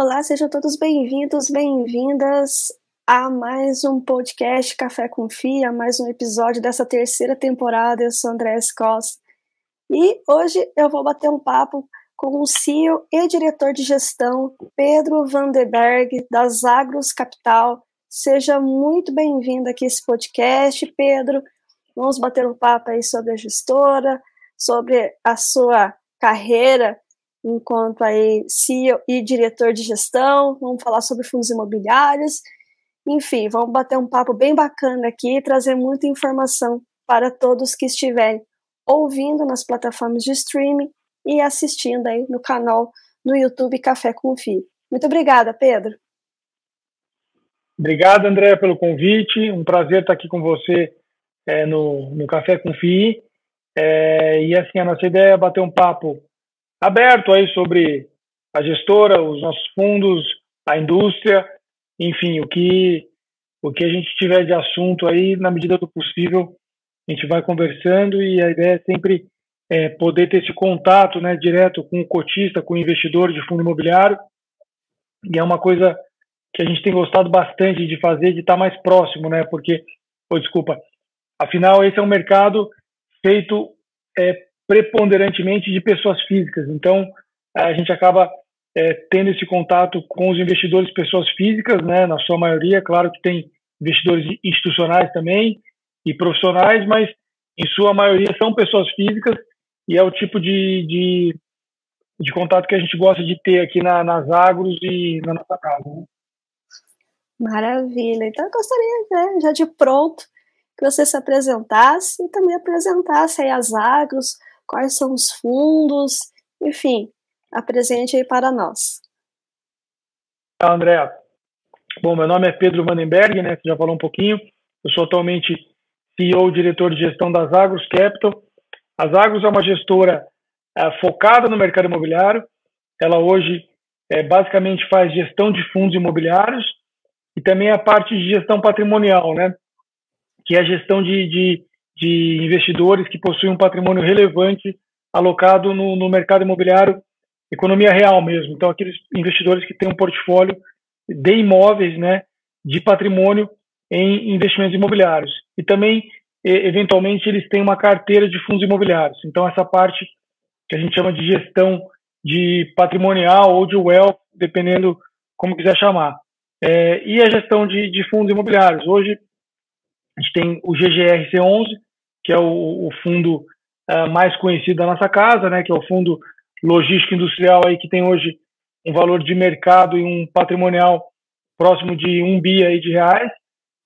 Olá, sejam todos bem-vindos, bem-vindas a mais um podcast Café com Fia, mais um episódio dessa terceira temporada. Eu sou André Costa e hoje eu vou bater um papo com o CEO e diretor de gestão Pedro Vanderberg, das Agros Capital. Seja muito bem-vindo aqui esse podcast, Pedro. Vamos bater um papo aí sobre a gestora, sobre a sua carreira enquanto aí CEO e diretor de gestão, vamos falar sobre fundos imobiliários, enfim, vamos bater um papo bem bacana aqui e trazer muita informação para todos que estiverem ouvindo nas plataformas de streaming e assistindo aí no canal no YouTube Café com Fio. Muito obrigada, Pedro. Obrigado, André, pelo convite. Um prazer estar aqui com você é, no, no Café com FI. É, e assim, a nossa ideia é bater um papo aberto aí sobre a gestora, os nossos fundos, a indústria, enfim, o que o que a gente tiver de assunto aí, na medida do possível, a gente vai conversando e a ideia é sempre é, poder ter esse contato né, direto com o cotista, com o investidor de fundo imobiliário. E é uma coisa que a gente tem gostado bastante de fazer, de estar mais próximo, né? Porque, oh, desculpa, afinal, esse é um mercado feito é, preponderantemente de pessoas físicas. Então, a gente acaba é, tendo esse contato com os investidores pessoas físicas, né, na sua maioria. Claro que tem investidores institucionais também e profissionais, mas em sua maioria são pessoas físicas e é o tipo de, de, de contato que a gente gosta de ter aqui na, nas agros e na nossa casa. Né? Maravilha. Então, eu gostaria, né, já de pronto, que você se apresentasse e também apresentasse aí as agros, quais são os fundos, enfim, apresente aí para nós. André. Bom, meu nome é Pedro Vandenberg, né? Você já falou um pouquinho. Eu sou atualmente CEO, diretor de gestão das Agros Capital. As Agros é uma gestora é, focada no mercado imobiliário. Ela hoje é, basicamente faz gestão de fundos imobiliários e também a parte de gestão patrimonial, né? Que é a gestão de, de de investidores que possuem um patrimônio relevante alocado no, no mercado imobiliário, economia real mesmo. Então, aqueles investidores que têm um portfólio de imóveis, né, de patrimônio em investimentos imobiliários. E também, eventualmente, eles têm uma carteira de fundos imobiliários. Então, essa parte que a gente chama de gestão de patrimonial ou de wealth, dependendo como quiser chamar. É, e a gestão de, de fundos imobiliários. Hoje, a gente tem o GGRC11, que é o, o fundo uh, mais conhecido da nossa casa, né, que é o fundo logístico industrial aí que tem hoje um valor de mercado e um patrimonial próximo de um bi aí de reais.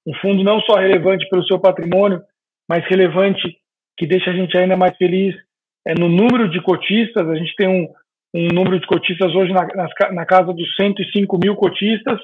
Um fundo não só relevante pelo seu patrimônio, mas relevante que deixa a gente ainda mais feliz é no número de cotistas. A gente tem um, um número de cotistas hoje na, na, na casa dos 105 mil cotistas,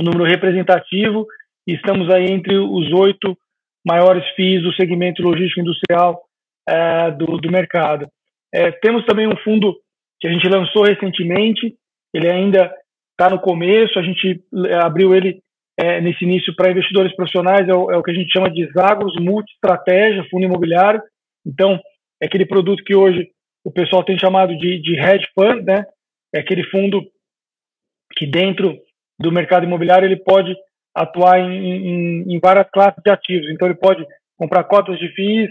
um número representativo, e estamos aí entre os oito maiores FIIs do segmento logístico industrial é, do, do, mercado. É, temos também um fundo que a gente lançou recentemente, ele ainda está no começo, a gente é, abriu ele é, nesse início para investidores profissionais, é o, é o, que a gente chama de Zagros Multi-Estratégia, Fundo Imobiliário. Então, é aquele produto que hoje o pessoal tem chamado de, de hedge fund, né? É aquele fundo que dentro do mercado imobiliário ele pode atuar em, em, em, várias classes de ativos. Então, ele pode comprar cotas de FIIs,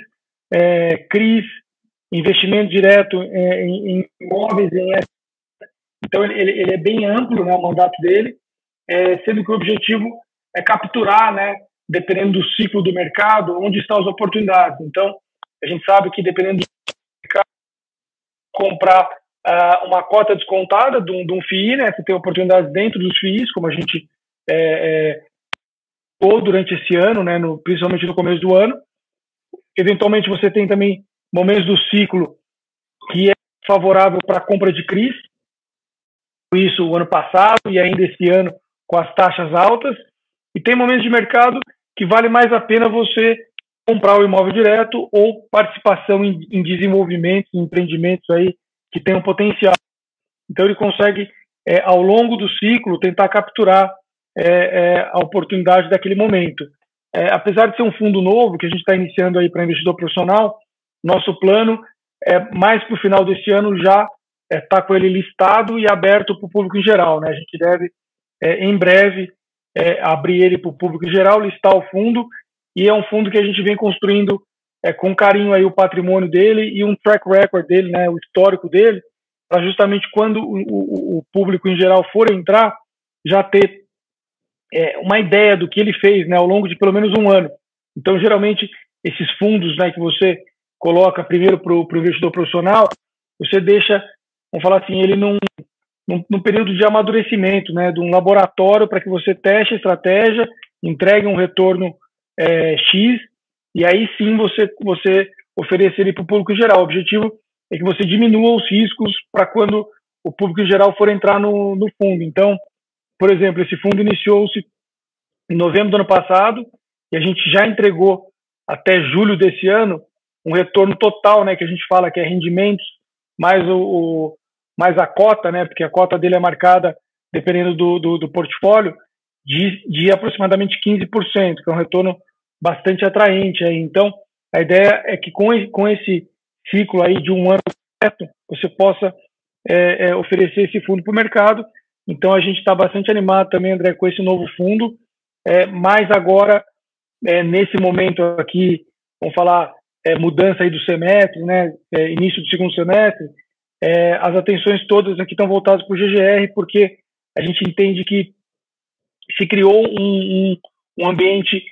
é, CRIs, investimento direto é, em, imóveis. Em... Então, ele, ele, é bem amplo, né, o mandato dele, é, sendo que o objetivo é capturar, né, dependendo do ciclo do mercado, onde estão as oportunidades. Então, a gente sabe que dependendo do mercado, comprar uh, uma cota descontada de um, de um FII, né, você tem oportunidades dentro dos FIIs, como a gente é, é, ou durante esse ano, né, no, principalmente no começo do ano. Eventualmente você tem também momentos do ciclo que é favorável para a compra de CRIs, isso o ano passado e ainda esse ano com as taxas altas, e tem momentos de mercado que vale mais a pena você comprar o imóvel direto ou participação em, em desenvolvimentos, em empreendimentos aí que tem um potencial. Então ele consegue, é, ao longo do ciclo, tentar capturar é, é, a oportunidade daquele momento. É, apesar de ser um fundo novo que a gente está iniciando aí para investidor profissional, nosso plano é mais para o final desse ano já está é, tá com ele listado e aberto para o público em geral. Né? A gente deve, é, em breve, é, abrir ele para o público em geral, listar o fundo, e é um fundo que a gente vem construindo com carinho aí o patrimônio dele e um track record dele, né, o histórico dele, para justamente quando o, o, o, público em geral for entrar, já ter é, uma ideia do que ele fez né, ao longo de pelo menos um ano. Então, geralmente, esses fundos né, que você coloca primeiro para o investidor profissional, você deixa, vamos falar assim, ele num, num, num período de amadurecimento, né, de um laboratório para que você teste a estratégia, entregue um retorno é, X, e aí sim você, você oferecer ele para o público geral. O objetivo é que você diminua os riscos para quando o público geral for entrar no, no fundo. Então, por exemplo, esse fundo iniciou-se em novembro do ano passado e a gente já entregou até julho desse ano um retorno total, né, que a gente fala que é rendimentos mais o, o mais a cota, né, porque a cota dele é marcada dependendo do, do, do portfólio de, de aproximadamente 15%, que é um retorno bastante atraente. Aí. Então, a ideia é que com, com esse ciclo aí de um ano completo, você possa é, é, oferecer esse fundo para o mercado. Então, a gente está bastante animado também, André, com esse novo fundo, é, mas agora, é, nesse momento aqui, vamos falar é, mudança aí do semestre, né, é, início do segundo semestre, é, as atenções todas aqui estão voltadas para o GGR, porque a gente entende que se criou um, um, um ambiente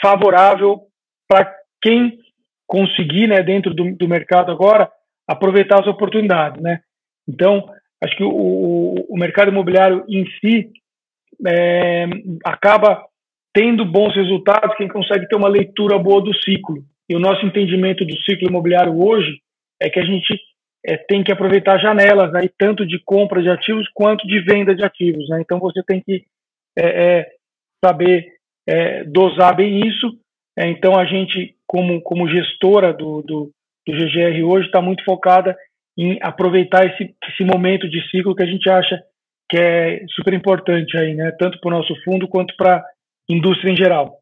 favorável para quem conseguir, né, dentro do, do, mercado agora, aproveitar as oportunidades, né? Então, acho que o, o mercado imobiliário em si é, acaba tendo bons resultados quem consegue ter uma leitura boa do ciclo. E o nosso entendimento do ciclo imobiliário hoje é que a gente é, tem que aproveitar janelas, né, tanto de compra de ativos quanto de venda de ativos. Né? Então você tem que é, é, saber é, dosar bem isso. É, então a gente, como, como gestora do, do, do GGR hoje, está muito focada em aproveitar esse, esse momento de ciclo que a gente acha que é super importante aí, né? Tanto para o nosso fundo quanto para a indústria em geral.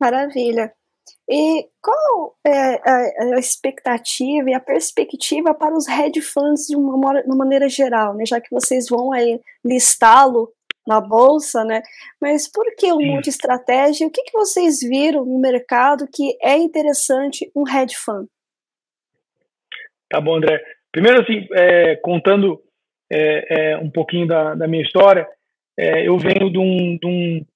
Maravilha. E qual é a, expectativa e a perspectiva para os hedge funds de uma, maneira geral, né? Já que vocês vão aí listá-lo na bolsa, né? Mas por que um monte de estratégia? O que, que vocês viram no mercado que é interessante um hedge fund? Tá bom, André. Primeiro, assim, é, contando é, é, um pouquinho da, da minha história, é, eu venho de um, de um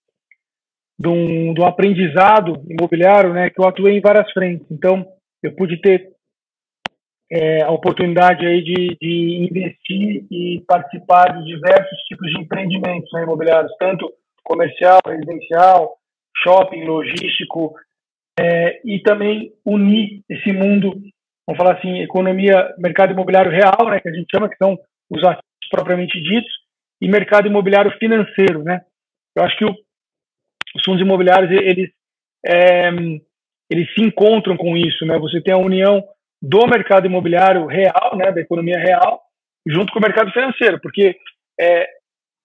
de um, de um aprendizado imobiliário, né, que eu atuei em várias frentes. Então, eu pude ter é, a oportunidade aí de, de investir e participar de diversos tipos de empreendimentos né, imobiliários, tanto comercial, residencial, shopping, logístico, é, e também unir esse mundo, vamos falar assim, economia, mercado imobiliário real, né, que a gente chama, que são os ativos propriamente ditos, e mercado imobiliário financeiro, né. Eu acho que o os fundos imobiliários eles é, eles se encontram com isso, né? Você tem a união do mercado imobiliário real, né, da economia real, junto com o mercado financeiro, porque é,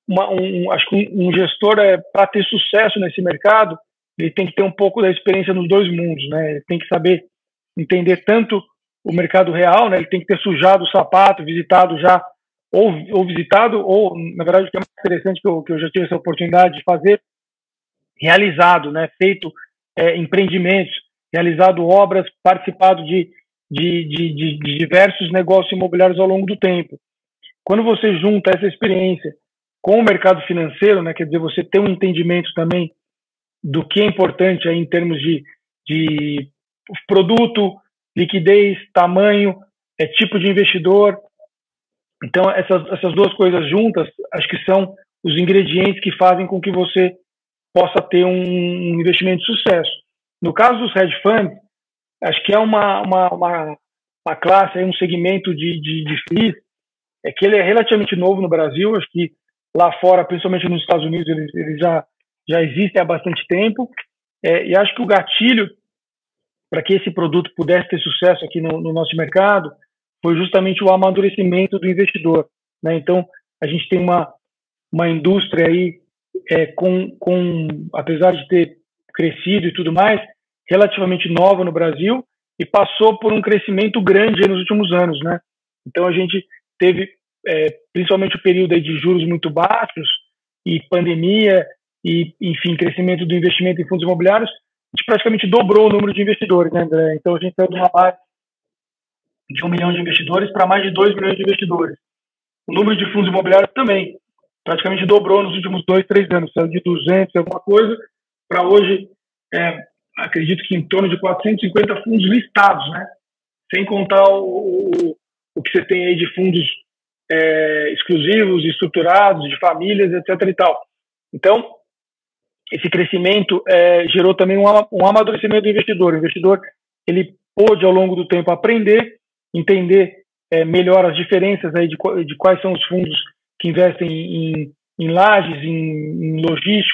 uma, um, acho que um, um gestor é para ter sucesso nesse mercado, ele tem que ter um pouco da experiência nos dois mundos, né? Ele tem que saber entender tanto o mercado real, né? Ele tem que ter sujado o sapato, visitado já ou, ou visitado ou na verdade o que é mais interessante que eu, que eu já tive essa oportunidade de fazer realizado, né, feito é, empreendimentos, realizado obras, participado de, de, de, de, de diversos negócios imobiliários ao longo do tempo. Quando você junta essa experiência com o mercado financeiro, né, quer dizer, você tem um entendimento também do que é importante aí em termos de, de produto, liquidez, tamanho, é, tipo de investidor. Então, essas, essas duas coisas juntas, acho que são os ingredientes que fazem com que você possa ter um investimento de sucesso. No caso dos hedge funds, acho que é uma, uma, uma, uma classe, um segmento de, de, de é que ele é relativamente novo no Brasil, acho que lá fora, principalmente nos Estados Unidos, ele, ele já, já existe há bastante tempo, é, e acho que o gatilho para que esse produto pudesse ter sucesso aqui no, no, nosso mercado foi justamente o amadurecimento do investidor. Né? Então, a gente tem uma, uma indústria aí é, com, com, apesar de ter crescido e tudo mais, relativamente nova no Brasil e passou por um crescimento grande nos últimos anos, né? Então a gente teve é, principalmente o período de juros muito baixos e pandemia e, enfim, crescimento do investimento em fundos imobiliários, a gente praticamente dobrou o número de investidores, né, André? Então a gente saiu de uma base de um milhão de investidores para mais de dois milhões de investidores. O número de fundos imobiliários também praticamente dobrou nos últimos dois, três anos, saiu de 200 alguma coisa para hoje, é, acredito que em torno de 450 fundos listados, né? Sem contar o, o, o que você tem aí de fundos é, exclusivos, estruturados, de famílias, etc. e tal. Então, esse crescimento é, gerou também um, um amadurecimento do investidor. O investidor ele pôde, ao longo do tempo, aprender, entender é, melhor as diferenças aí de, de, quais são os fundos que investem em, em lajes, em, em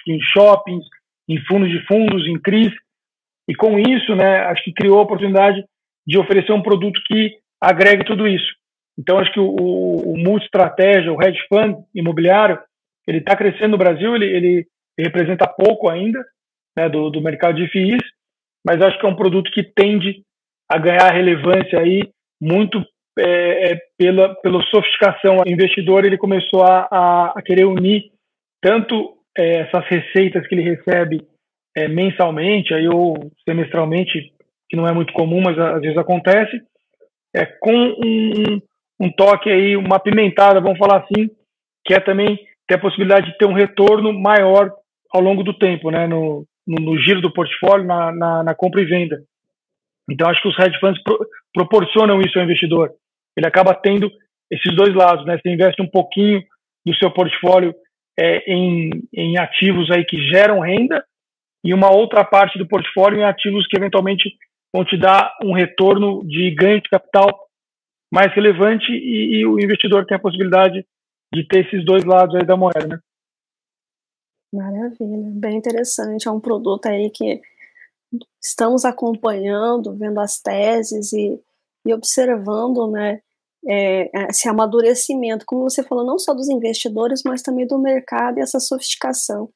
em shoppings, em fundos de fundos, em CRIs. E com isso, né, acho que criou a oportunidade de oferecer um produto que agregue tudo isso. Então, acho que o, o, o multi-estratégia, o hedge fund imobiliário, ele está crescendo no Brasil, ele, ele, representa pouco ainda né, do, do mercado de FIIs, mas acho que é um produto que tende a ganhar relevância aí muito é, é, pela, pela sofisticação. O investidor ele começou a, a, a querer unir tanto é, essas receitas que ele recebe é, mensalmente aí, ou semestralmente, que não é muito comum, mas às vezes acontece, é, com um, um toque aí, uma pimentada, vamos falar assim, que é também ter a possibilidade de ter um retorno maior ao longo do tempo, né, no, no, no giro do portfólio, na, na, na, compra e venda. Então, acho que os hedge funds pro, proporcionam isso ao investidor. Ele acaba tendo esses dois lados, né? Você investe um pouquinho do seu portfólio é, em, em ativos aí que geram renda e uma outra parte do portfólio em ativos que eventualmente vão te dar um retorno de ganho de capital mais relevante e, e, o investidor tem a possibilidade de ter esses dois lados aí da moeda, né? Maravilha, bem interessante. É um produto aí que estamos acompanhando, vendo as teses e, e observando, né, é, esse amadurecimento, como você falou, não só dos investidores, mas também do mercado e essa sofisticação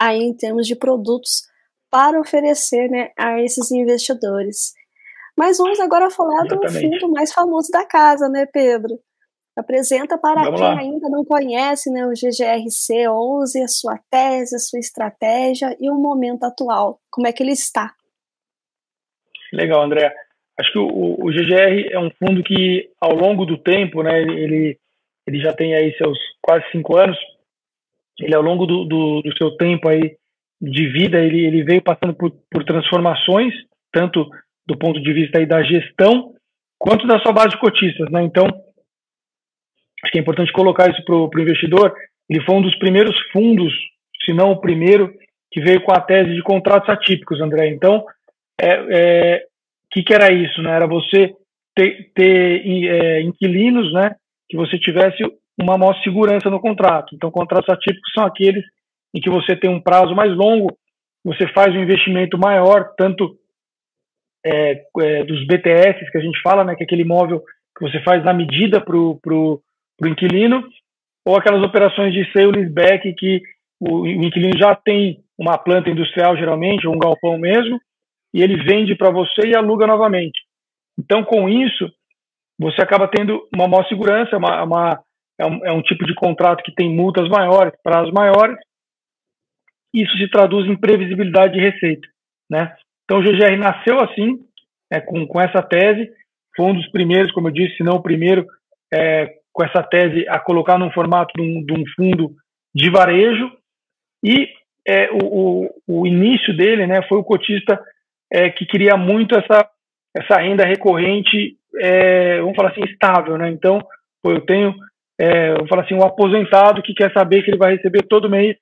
aí em termos de produtos para oferecer, né, a esses investidores. Mas vamos agora falar Exatamente. do fundo mais famoso da casa, né, Pedro? Apresenta para vamos quem lá. ainda não conhece né, o GGRC 11, a sua tese, a sua estratégia e o momento atual. Como é que ele está? Legal, André. Acho que o, o GGR é um fundo que, ao longo do tempo, né, ele, ele já tem aí seus quase cinco anos. Ele, ao longo do, do, do seu tempo aí de vida, ele, ele veio passando por, por transformações, tanto do ponto de vista aí da gestão, quanto da sua base de cotistas. Né? Então, acho que é importante colocar isso para o investidor. Ele foi um dos primeiros fundos, se não o primeiro, que veio com a tese de contratos atípicos, André. Então, é, é, que, que era isso? Né? Era você ter, ter é, inquilinos né, que você tivesse uma maior segurança no contrato. Então, contratos atípicos são aqueles em que você tem um prazo mais longo, você faz um investimento maior, tanto é, é, dos BTS que a gente fala, né, que é aquele imóvel que você faz na medida para o pro, pro inquilino, ou aquelas operações de sale leaseback que o, o inquilino já tem uma planta industrial geralmente, ou um galpão mesmo, e ele vende para você e aluga novamente. Então, com isso, você acaba tendo uma maior segurança, uma, uma é, um, é um tipo de contrato que tem multas maiores, prazos maiores, isso se traduz em previsibilidade de receita, né? Então, o GGR nasceu assim, é, com, com essa tese, foi um dos primeiros, como eu disse, se não o primeiro, é, com essa tese a colocar num formato de um, de um fundo de varejo, e é, o, o, o, início dele né, foi o cotista é, que queria muito essa, essa renda recorrente, é, vamos falar assim, estável. Né? Então, eu tenho, é, vamos falar assim, um aposentado que quer saber que ele vai receber todo mês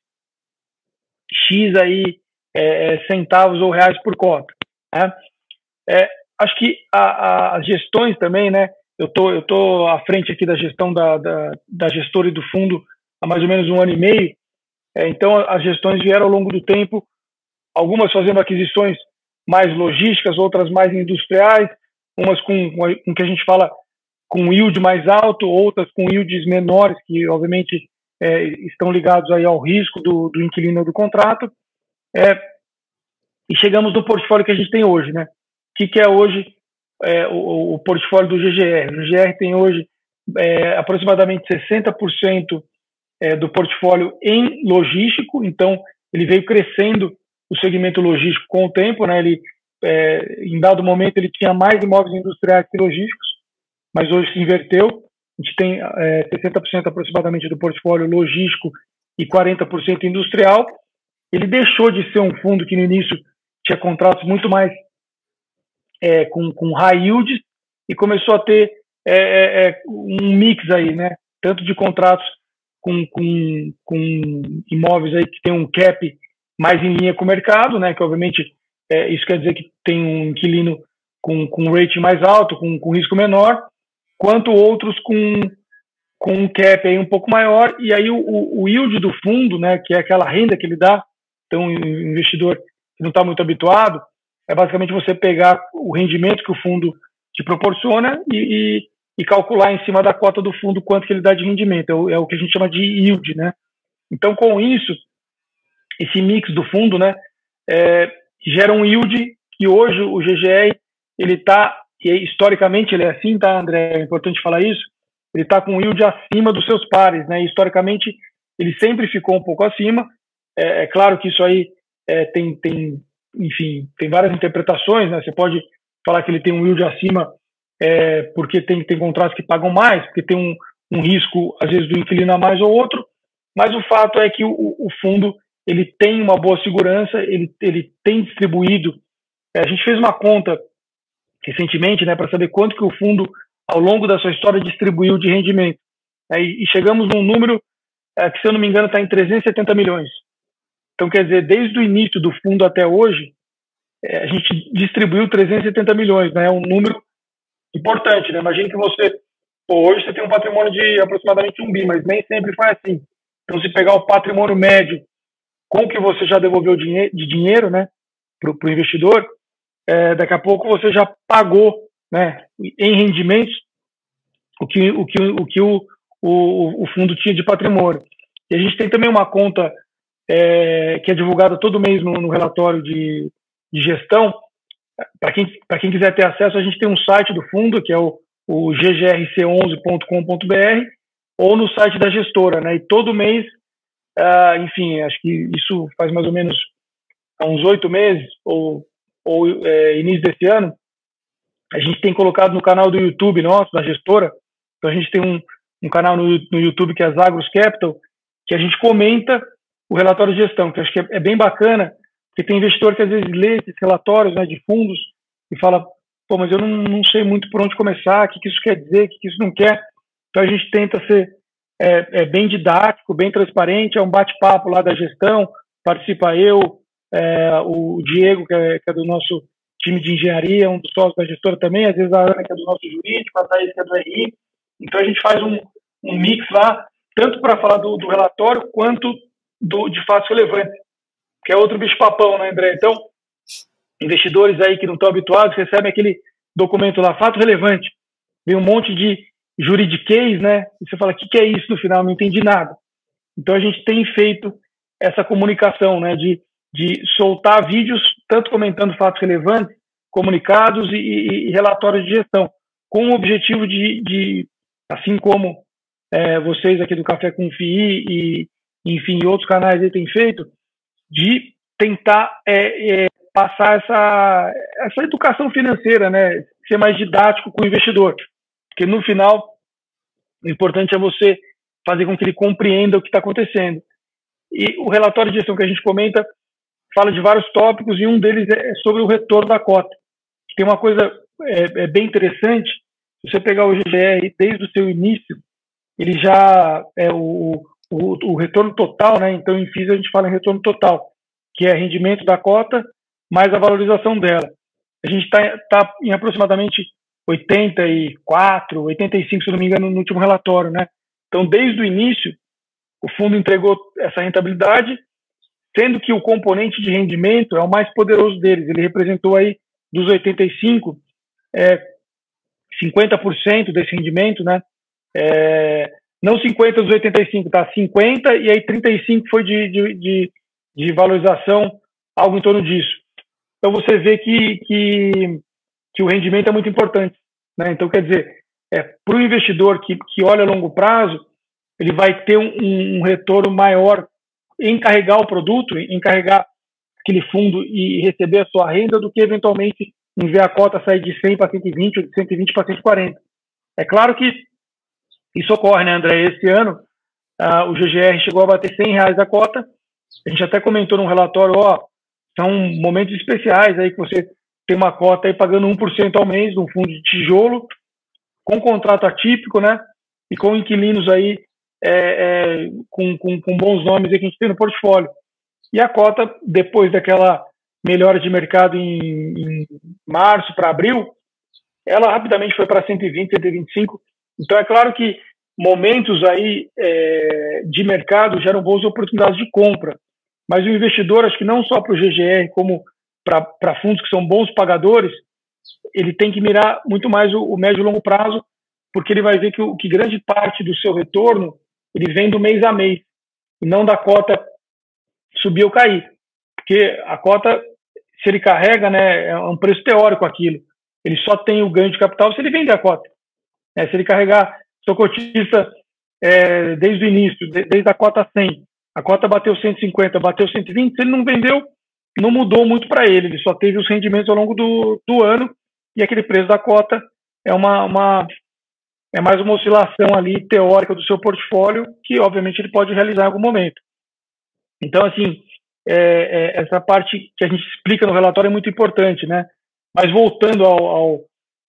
X aí é, é, centavos ou reais por cota. Né? Acho que a, a, as gestões também, né? Eu tô, eu tô à frente aqui da gestão da, da, da gestora e do fundo há mais ou menos um ano e meio. É, então, as gestões vieram ao longo do tempo, algumas fazendo aquisições mais logísticas, outras mais industriais, umas com, com que a gente fala com yield mais alto, outras com yields menores, que obviamente é, estão ligados aí ao risco do, do inquilino do contrato. É, e chegamos no portfólio que a gente tem hoje, né? O que, que é hoje é, o, o, portfólio do GGR? O GGR tem hoje é, aproximadamente 60% é, do portfólio em logístico, então ele veio crescendo o segmento logístico com o tempo, né? Ele, é, em dado momento, ele tinha mais imóveis industriais que logísticos, mas hoje se inverteu. A gente tem é, 60% aproximadamente do portfólio logístico e 40% industrial. Ele deixou de ser um fundo que no início tinha contratos muito mais é, com, com high yields e começou a ter é, é, é, um mix aí, né? Tanto de contratos com, com, com imóveis aí que tem um cap mais em linha com o mercado, né? Que obviamente é, isso quer dizer que tem um inquilino com, com um rating mais alto, com, com risco menor, quanto outros com, com um cap aí um pouco maior, e aí o, o yield do fundo, né, que é aquela renda que ele dá, então o investidor que não está muito habituado, é basicamente você pegar o rendimento que o fundo te proporciona e, e, e, calcular em cima da cota do fundo quanto que ele dá de rendimento. É o, é o, que a gente chama de yield, né? Então, com isso, esse mix do fundo, né, é, gera um yield que hoje o GGR, ele está, e historicamente ele é assim, tá, André? É importante falar isso. Ele está com um yield acima dos seus pares, né? Historicamente, ele sempre ficou um pouco acima. É, é claro que isso aí é, tem, tem enfim, tem várias interpretações, né? Você pode falar que ele tem um yield acima é, porque tem, tem contratos que pagam mais, porque tem um, um risco, às vezes, do inquilino a mais ou outro, mas o fato é que o, o fundo ele tem uma boa segurança, ele, ele tem distribuído. É, a gente fez uma conta recentemente né, para saber quanto que o fundo, ao longo da sua história, distribuiu de rendimento. É, e, e chegamos num número é, que, se eu não me engano, está em 370 milhões. Então, quer dizer, desde o início do fundo até hoje, é, a gente distribuiu 370 milhões, né? É um número importante, né? Imagina que você, pô, hoje você tem um patrimônio de aproximadamente um bi, mas nem sempre foi assim. Então, se pegar o patrimônio médio com o que você já devolveu de dinheiro, né, para o investidor, é, daqui a pouco você já pagou, né, em rendimentos o que o que o que o, o, o fundo tinha de patrimônio. E a gente tem também uma conta é, que é divulgada todo mês no, no relatório de, de gestão. Para quem, quem quiser ter acesso, a gente tem um site do fundo, que é o, o ggrc11.com.br, ou no site da gestora. Né? E todo mês, uh, enfim, acho que isso faz mais ou menos uns oito meses, ou, ou é, início desse ano, a gente tem colocado no canal do YouTube nosso, da gestora, então a gente tem um, um canal no, no YouTube que é Zagros Capital, que a gente comenta o relatório de gestão, que acho que é, é, bem bacana, porque tem investidor que às vezes lê esses relatórios né, de fundos e fala, pô, mas eu não, não sei muito por onde começar, o que, que isso quer dizer, o que, que isso não quer. Então a gente tenta ser é, é bem didático, bem transparente, é um bate-papo lá da gestão, participa eu, é, o Diego, que é, que é, do nosso time de engenharia, um dos sócios da gestora também, às vezes a Ana, que é do nosso jurídico, a Thaís, que é do RI. Então a gente faz um, um mix lá, tanto para falar do, do relatório, quanto do, de fato relevante, que é outro bicho-papão, né, André? Então, investidores aí que não estão habituados recebem aquele documento lá, fato relevante. Vem um monte de juridiquês, né? E você fala, o que, que é isso no final? Não entendi nada. Então, a gente tem feito essa comunicação, né? De, de soltar vídeos, tanto comentando fatos relevantes, comunicados e, e, e relatórios de gestão, com o objetivo de, de assim como é, vocês aqui do Café com FII e, enfim, outros canais aí têm feito, de tentar é, é, passar essa, essa educação financeira, né? Ser mais didático com o investidor. Porque no final, o importante é você fazer com que ele compreenda o que está acontecendo. E o relatório de gestão que a gente comenta fala de vários tópicos e um deles é sobre o retorno da cota. Tem uma coisa é, é bem interessante, se você pegar o GGR desde o seu início, ele já é o, o, o retorno total, né? Então, em FIIs a gente fala em retorno total, que é rendimento da cota mais a valorização dela. A gente está tá em aproximadamente 84, 85, se não me engano, no último relatório, né? Então, desde o início, o fundo entregou essa rentabilidade, sendo que o componente de rendimento é o mais poderoso deles. Ele representou aí dos 85, é, 50% desse rendimento, né? É, não 50 dos 85, tá? 50 e aí 35 foi de, de, de, de valorização, algo em torno disso. Então você vê que, que, que o rendimento é muito importante. Né? Então, quer dizer, é, para o investidor que, que olha a longo prazo, ele vai ter um, um retorno maior em carregar o produto, em carregar aquele fundo e receber a sua renda, do que eventualmente em ver a cota sair de 100 para 120 ou de 120 para 140. É claro que isso ocorre, né, André? Esse ano o GGR chegou a bater 100 reais a cota. A gente até comentou no relatório, ó, são momentos especiais aí que você tem uma cota aí pagando 1% ao mês num fundo de tijolo, com contrato atípico, né? E com inquilinos aí é, é, com, com, com, bons nomes aí que a gente tem no portfólio. E a cota, depois daquela melhora de mercado em, em março para abril, ela rapidamente foi para 120, 125. Então é claro que momentos aí é, de mercado geram boas oportunidades de compra. Mas o investidor, acho que não só para o GGR, como para fundos que são bons pagadores, ele tem que mirar muito mais o, o médio e longo prazo, porque ele vai ver que, que grande parte do seu retorno ele vem do mês a mês, e não da cota subir ou cair. Porque a cota, se ele carrega, né, é um preço teórico aquilo. Ele só tem o ganho de capital se ele vender a cota. É, se ele carregar, sou cotista é, desde o início, de, desde a cota 100, a cota bateu 150, bateu 120, se ele não vendeu, não mudou muito para ele, ele só teve os rendimentos ao longo do, do ano e aquele preço da cota é uma, uma é mais uma oscilação ali teórica do seu portfólio que obviamente ele pode realizar em algum momento. Então assim é, é, essa parte que a gente explica no relatório é muito importante, né? Mas voltando ao, ao,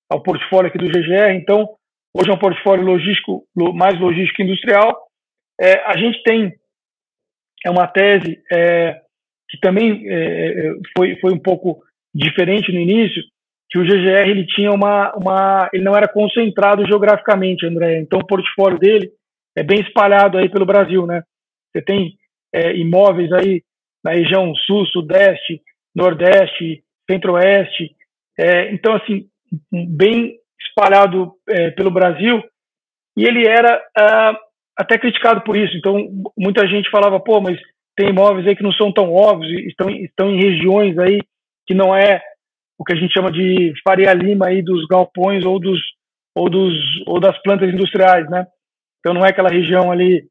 ao portfólio aqui do GGR, então hoje é um portfólio logístico mais logístico industrial. É, a gente tem é uma tese é, que também é, foi, foi um pouco diferente no início, que o GGR ele tinha uma, uma ele não era concentrado geograficamente, André. Então o portfólio dele é bem espalhado aí pelo Brasil, né? Você tem é, imóveis aí na região sul, sudeste, nordeste, centro-oeste. É, então assim bem espalhado é, pelo Brasil e ele era ah, até criticado por isso. Então muita gente falava, pô, mas tem imóveis aí que não são tão óbvios, estão estão em regiões aí que não é o que a gente chama de Faria Lima aí dos galpões ou dos ou dos ou das plantas industriais, né? Então não é aquela região ali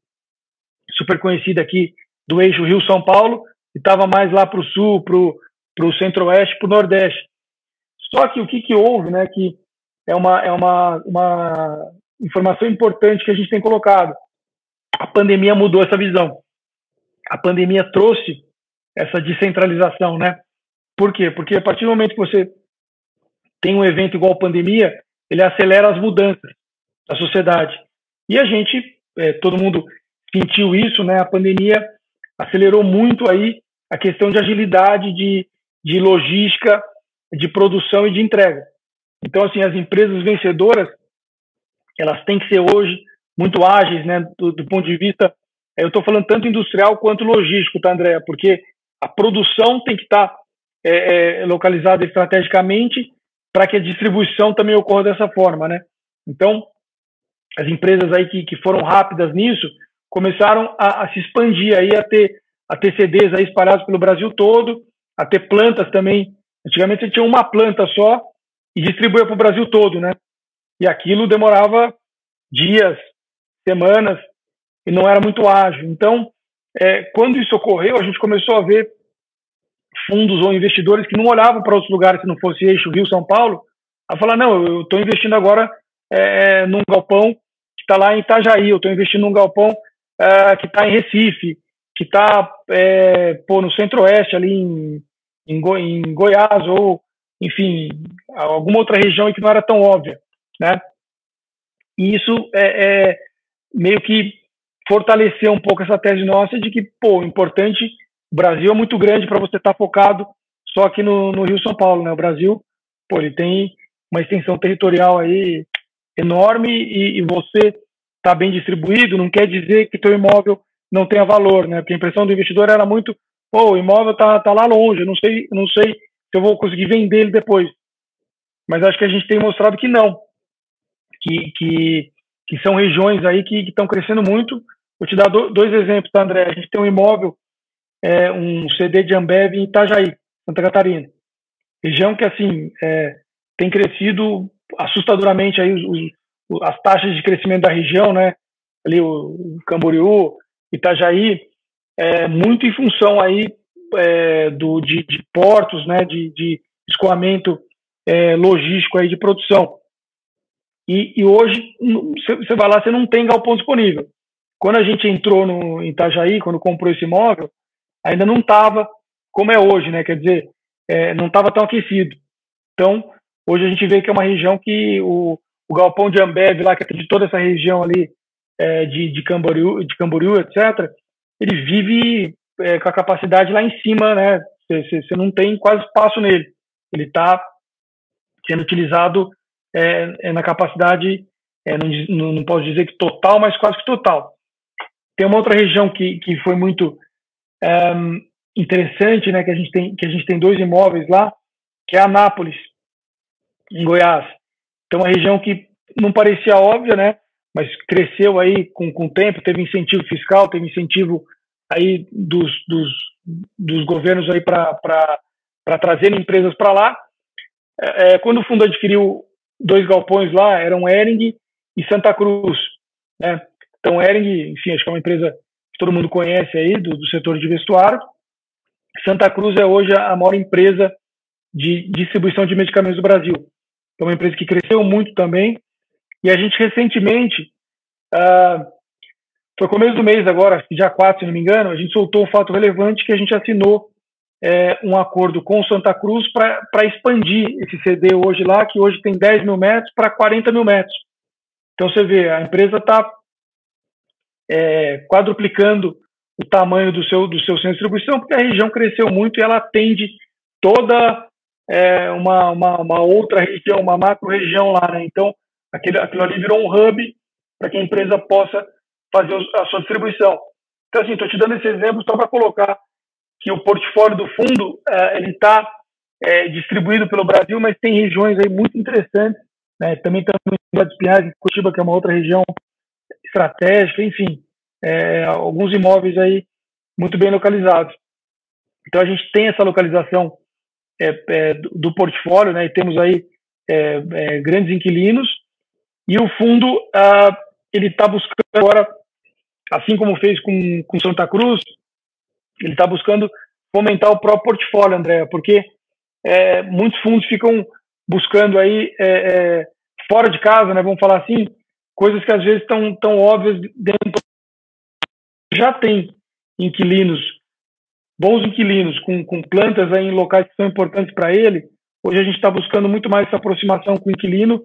super conhecida aqui do eixo Rio São Paulo, e estava mais lá para o sul, para o centro-oeste, para o nordeste. Só que o que, que houve, né? Que é uma é uma, uma informação importante que a gente tem colocado. A pandemia mudou essa visão. A pandemia trouxe essa descentralização, né? Por quê? Porque a partir do momento que você tem um evento igual a pandemia, ele acelera as mudanças da sociedade. E a gente, é, todo mundo sentiu isso, né? A pandemia acelerou muito aí a questão de agilidade, de, de logística, de produção e de entrega. Então, assim, as empresas vencedoras, elas têm que ser hoje muito ágeis, né? Do, do ponto de vista, eu estou falando tanto industrial quanto logístico, tá, André? Porque a produção tem que estar tá é, é, localizada estrategicamente para que a distribuição também ocorra dessa forma, né? Então, as empresas aí que, que foram rápidas nisso começaram a, a, se expandir aí a ter a ter CDs aí espalhados pelo Brasil todo, a ter plantas também. Antigamente você tinha uma planta só e distribuía para o Brasil todo, né? E aquilo demorava dias, semanas e não era muito ágil. Então, é, quando isso ocorreu, a gente começou a ver fundos ou investidores que não olhavam para outros lugares se não fosse eixo Rio-São Paulo, a falar, não, eu estou investindo agora é, num galpão que está lá em Itajaí, eu estou investindo num galpão é, que está em Recife, que está é, no centro-oeste, ali em, em, Go em, Goiás, ou, enfim, alguma outra região que não era tão óbvia, né? E isso é, é meio que fortaleceu um pouco essa tese nossa de que, pô, importante o Brasil é muito grande para você estar tá focado só aqui no, no Rio São Paulo, né? O Brasil, pô, ele tem uma extensão territorial aí enorme e, e você está bem distribuído, não quer dizer que teu imóvel não tenha valor, né? Porque a impressão do investidor era muito, pô, o imóvel tá, tá lá longe, não sei, não sei se eu vou conseguir vender ele depois. Mas acho que a gente tem mostrado que não, que, que, que são regiões aí que estão crescendo muito. Vou te dar dois exemplos, tá, André? A gente tem um imóvel é, um CD de Ambev em Itajaí, Santa Catarina. Região que, assim, é, tem crescido assustadoramente aí os, as taxas de crescimento da região, né? Ali o Camboriú, Itajaí, é, muito em função aí é, do, de, de, portos, né? De, de escoamento é, logístico aí de produção. E, e hoje você vai lá, você não tem galpão disponível. Quando a gente entrou no Itajaí, quando comprou esse imóvel, ainda não estava como é hoje, né? Quer dizer, é, não estava tão aquecido. Então, hoje a gente vê que é uma região que o, o galpão de Ambev, lá, que é de toda essa região ali, é, de, de, Camboriú, de Camboriú, etc., ele vive é, com a capacidade lá em cima, né? Você não tem quase espaço nele. Ele está sendo utilizado é, é, na capacidade, é, não, não, posso dizer que total, mas quase que total. Tem uma outra região que, que foi muito é, interessante, né? Que a gente tem que a gente tem dois imóveis lá, que é Anápolis, em Goiás. Então, uma região que não parecia óbvia, né? Mas cresceu aí com, com o tempo, teve incentivo fiscal, teve incentivo aí dos, dos, dos governos aí para trazer empresas para lá. É, é, quando o fundo adquiriu dois galpões lá, eram Ering e Santa Cruz. Né? Então, Ering, enfim, acho que é uma empresa que todo mundo conhece aí, do, do setor de vestuário. Santa Cruz é hoje a maior empresa de distribuição de medicamentos do Brasil. É uma empresa que cresceu muito também. E a gente recentemente, uh, foi começo do mês agora, dia 4, se não me engano, a gente soltou um fato relevante que a gente assinou é, um acordo com Santa Cruz para expandir esse CD hoje lá, que hoje tem 10 mil metros, para 40 mil metros. Então você vê, a empresa está é, quadruplicando o tamanho do seu, do seu centro de distribuição, porque a região cresceu muito e ela atende toda é, uma, uma, uma, outra região, uma macro-região lá. Né? Então, aquele, aquilo ali virou um hub para que a empresa possa fazer a sua distribuição. Então, assim, estou te dando esse exemplo só para colocar que o portfólio do fundo é, ele está é, distribuído pelo Brasil, mas tem regiões aí muito interessantes. Né? Também estamos em Espinhares, Curitiba, que é uma outra região estratégica, enfim, é, alguns imóveis aí muito bem localizados. Então a gente tem essa localização é, do, do, portfólio, né? E temos aí grandes inquilinos e o fundo ah, ele está buscando agora, assim como fez com, com Santa Cruz, ele está buscando fomentar o próprio portfólio, André, porque é, muitos fundos ficam buscando aí é, é, fora de casa, né, vamos falar assim, coisas que às vezes estão tão óbvias dentro. Já tem inquilinos, bons inquilinos, com, com plantas aí em locais que são importantes para ele. Hoje a gente está buscando muito mais essa aproximação com o inquilino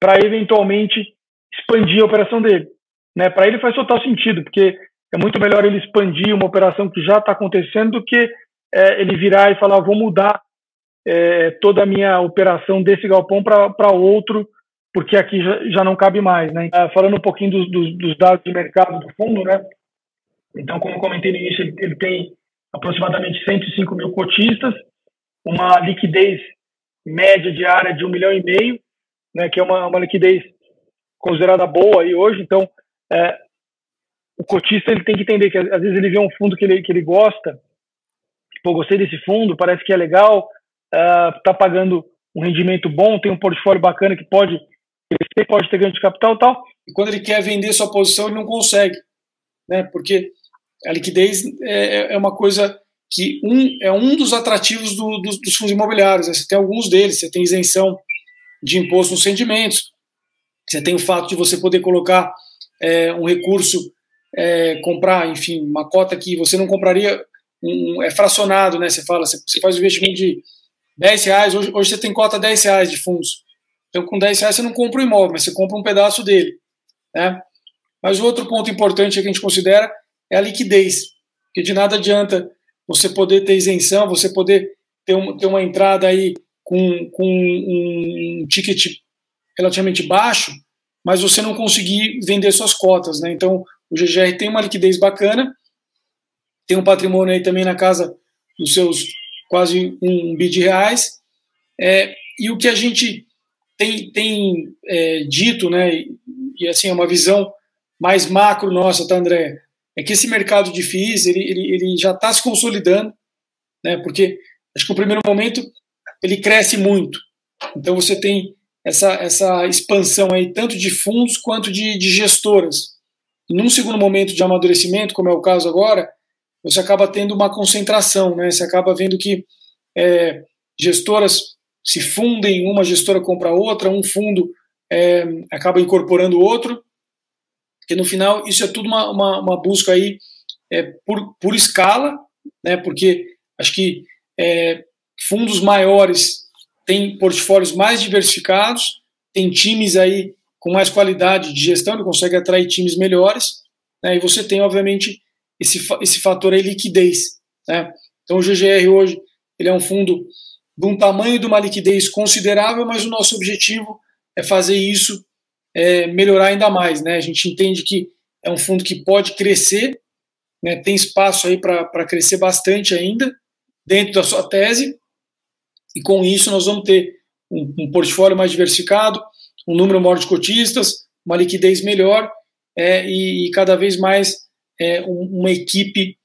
para eventualmente expandir a operação dele. Né? Para ele faz total sentido, porque é muito melhor ele expandir uma operação que já está acontecendo do que é, ele virar e falar, vou mudar é, toda a minha operação desse galpão para outro, porque aqui já, já, não cabe mais. Né? Ah, falando um pouquinho dos, dos, dos, dados de mercado do fundo, né? então, como comentei no início, ele, ele tem aproximadamente 105 mil cotistas, uma liquidez média diária de um milhão e meio, né, que é uma, uma liquidez considerada boa aí hoje. Então, é, o cotista ele tem que entender que às vezes ele vê um fundo que ele, que ele gosta, pô, gostei desse fundo, parece que é legal, uh, tá pagando um rendimento bom, tem um portfólio bacana que pode crescer, pode ter ganho de capital e tal. E quando ele quer vender sua posição, ele não consegue, né? Porque a liquidez é, é uma coisa que um, é um dos atrativos do, do, dos fundos imobiliários. Né? Você tem alguns deles, você tem isenção de imposto nos rendimentos, você tem o fato de você poder colocar é, um recurso é, comprar, enfim, uma cota que você não compraria, um, é fracionado, né? Você fala, você, você, faz um investimento de 10 reais, hoje, hoje você tem cota 10 reais de fundos. Então, com 10 reais você não compra o imóvel, mas você compra um pedaço dele. Né? Mas o outro ponto importante que a gente considera é a liquidez. Porque de nada adianta você poder ter isenção, você poder ter, um, ter uma entrada aí com, com um ticket relativamente baixo, mas você não conseguir vender suas cotas. Né? Então, o GGR tem uma liquidez bacana, tem um patrimônio aí também na casa dos seus quase um bi de reais. É, e o que a gente tem, tem é, dito, né, e, assim, é uma visão mais macro nossa, tá, André? É que esse mercado de FIIs, ele, ele, ele já está se consolidando, né, porque acho que no primeiro momento ele cresce muito. Então você tem essa, essa expansão aí, tanto de fundos quanto de, de gestoras. Num segundo momento de amadurecimento, como é o caso agora, você acaba tendo uma concentração, né? Você acaba vendo que é, gestoras se fundem, uma gestora compra outra, um fundo é, acaba incorporando outro, que no final isso é tudo uma, uma, uma busca aí é, por, por escala, né? Porque acho que é, fundos maiores têm portfólios mais diversificados, tem times aí com mais qualidade de gestão, ele consegue atrair times melhores, né? e você tem, obviamente, esse, esse fator aí, liquidez. Né? Então, o GGR hoje ele é um fundo de um tamanho e de uma liquidez considerável, mas o nosso objetivo é fazer isso é, melhorar ainda mais. Né? A gente entende que é um fundo que pode crescer, né? tem espaço aí para crescer bastante ainda dentro da sua tese, e com isso nós vamos ter um, um portfólio mais diversificado, um número maior de cotistas, uma liquidez melhor é, e, e, cada vez mais é, um, uma equipe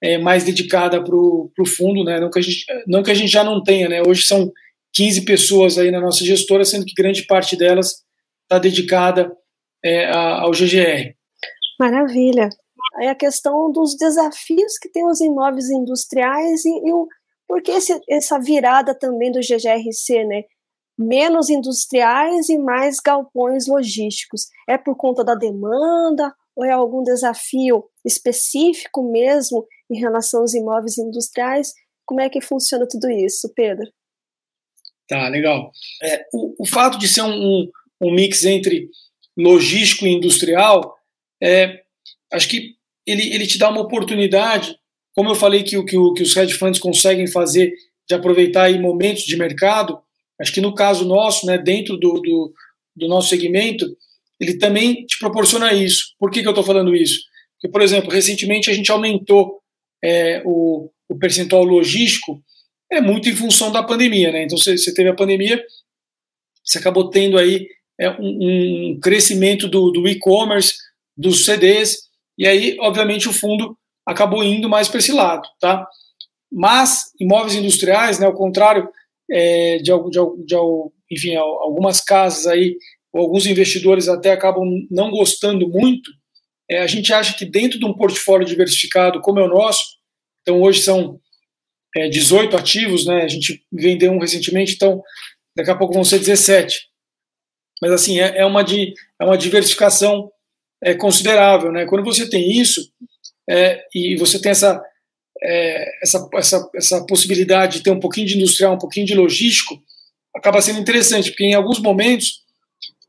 é, mais dedicada para o fundo, né? não, que a gente, não que a gente já não tenha, né? hoje são 15 pessoas aí na nossa gestora, sendo que grande parte delas está dedicada é, ao GGR. Maravilha. Aí a questão dos desafios que tem os imóveis industriais e, e o, por que esse, essa virada também do GGRC, né? Menos industriais e mais galpões logísticos. É por conta da demanda ou é algum desafio específico mesmo em relação aos imóveis industriais? Como é que funciona tudo isso, Pedro? Tá, legal. É, o, o, fato de ser um, um, mix entre logístico e industrial, é, acho que ele, ele te dá uma oportunidade, como eu falei que, que, que os hedge funds conseguem fazer, de aproveitar aí momentos de mercado, acho que no caso nosso, né, dentro do, do, do nosso segmento, ele também te proporciona isso. Por que, que eu estou falando isso? Porque, por exemplo, recentemente a gente aumentou é, o, o percentual logístico é muito em função da pandemia, né? Então você, teve a pandemia, você acabou tendo aí é, um, um, crescimento do, do e-commerce, dos CDs, e aí, obviamente, o fundo acabou indo mais para esse lado, tá? Mas imóveis industriais, né, ao contrário é, de, de, de, enfim, algumas casas aí alguns investidores até acabam não gostando muito, é, a gente acha que dentro de um portfólio diversificado como é o nosso, então hoje são é, 18 ativos, né, a gente vendeu um recentemente, então daqui a pouco vão ser 17. Mas assim, é, é uma, de, é uma diversificação é, considerável. Né? Quando você tem isso, é, e você tem essa, é, essa, essa, essa possibilidade de ter um pouquinho de industrial, um pouquinho de logístico, acaba sendo interessante, porque em alguns momentos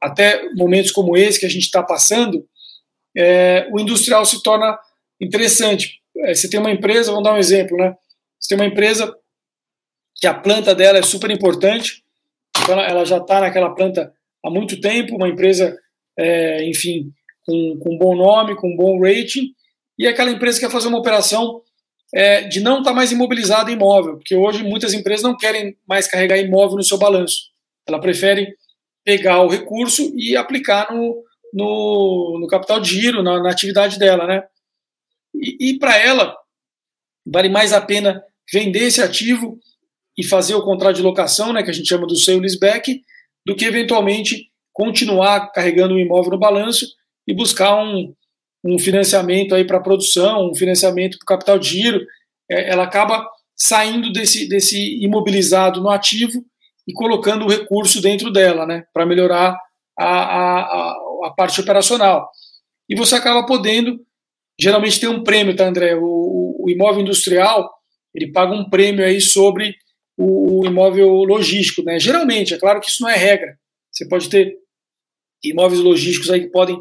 até momentos como esse que a gente está passando, é, o industrial se torna interessante. É, você tem uma empresa, vamos dar um exemplo, né? Você tem uma empresa que a planta dela é super importante, então ela, já está naquela planta há muito tempo, uma empresa, é, enfim, com, com um bom nome, com um bom rating, e aquela empresa quer fazer uma operação é, de não estar tá mais imobilizada em imóvel, porque hoje muitas empresas não querem mais carregar imóvel no seu balanço. Ela prefere pegar o recurso e aplicar no, no, no capital de giro, na, na atividade dela, né? E, e para ela, vale mais a pena vender esse ativo e fazer o contrato de locação, né, que a gente chama do sale leaseback, do que eventualmente continuar carregando o imóvel no balanço e buscar um, um financiamento aí para produção, um financiamento para capital de giro. É, ela acaba saindo desse, desse imobilizado no ativo e colocando o recurso dentro dela, né, para melhorar a, a, a, parte operacional. E você acaba podendo, geralmente tem um prêmio, tá, André? O, o imóvel industrial, ele paga um prêmio aí sobre o, o, imóvel logístico, né? Geralmente, é claro que isso não é regra. Você pode ter imóveis logísticos aí que podem,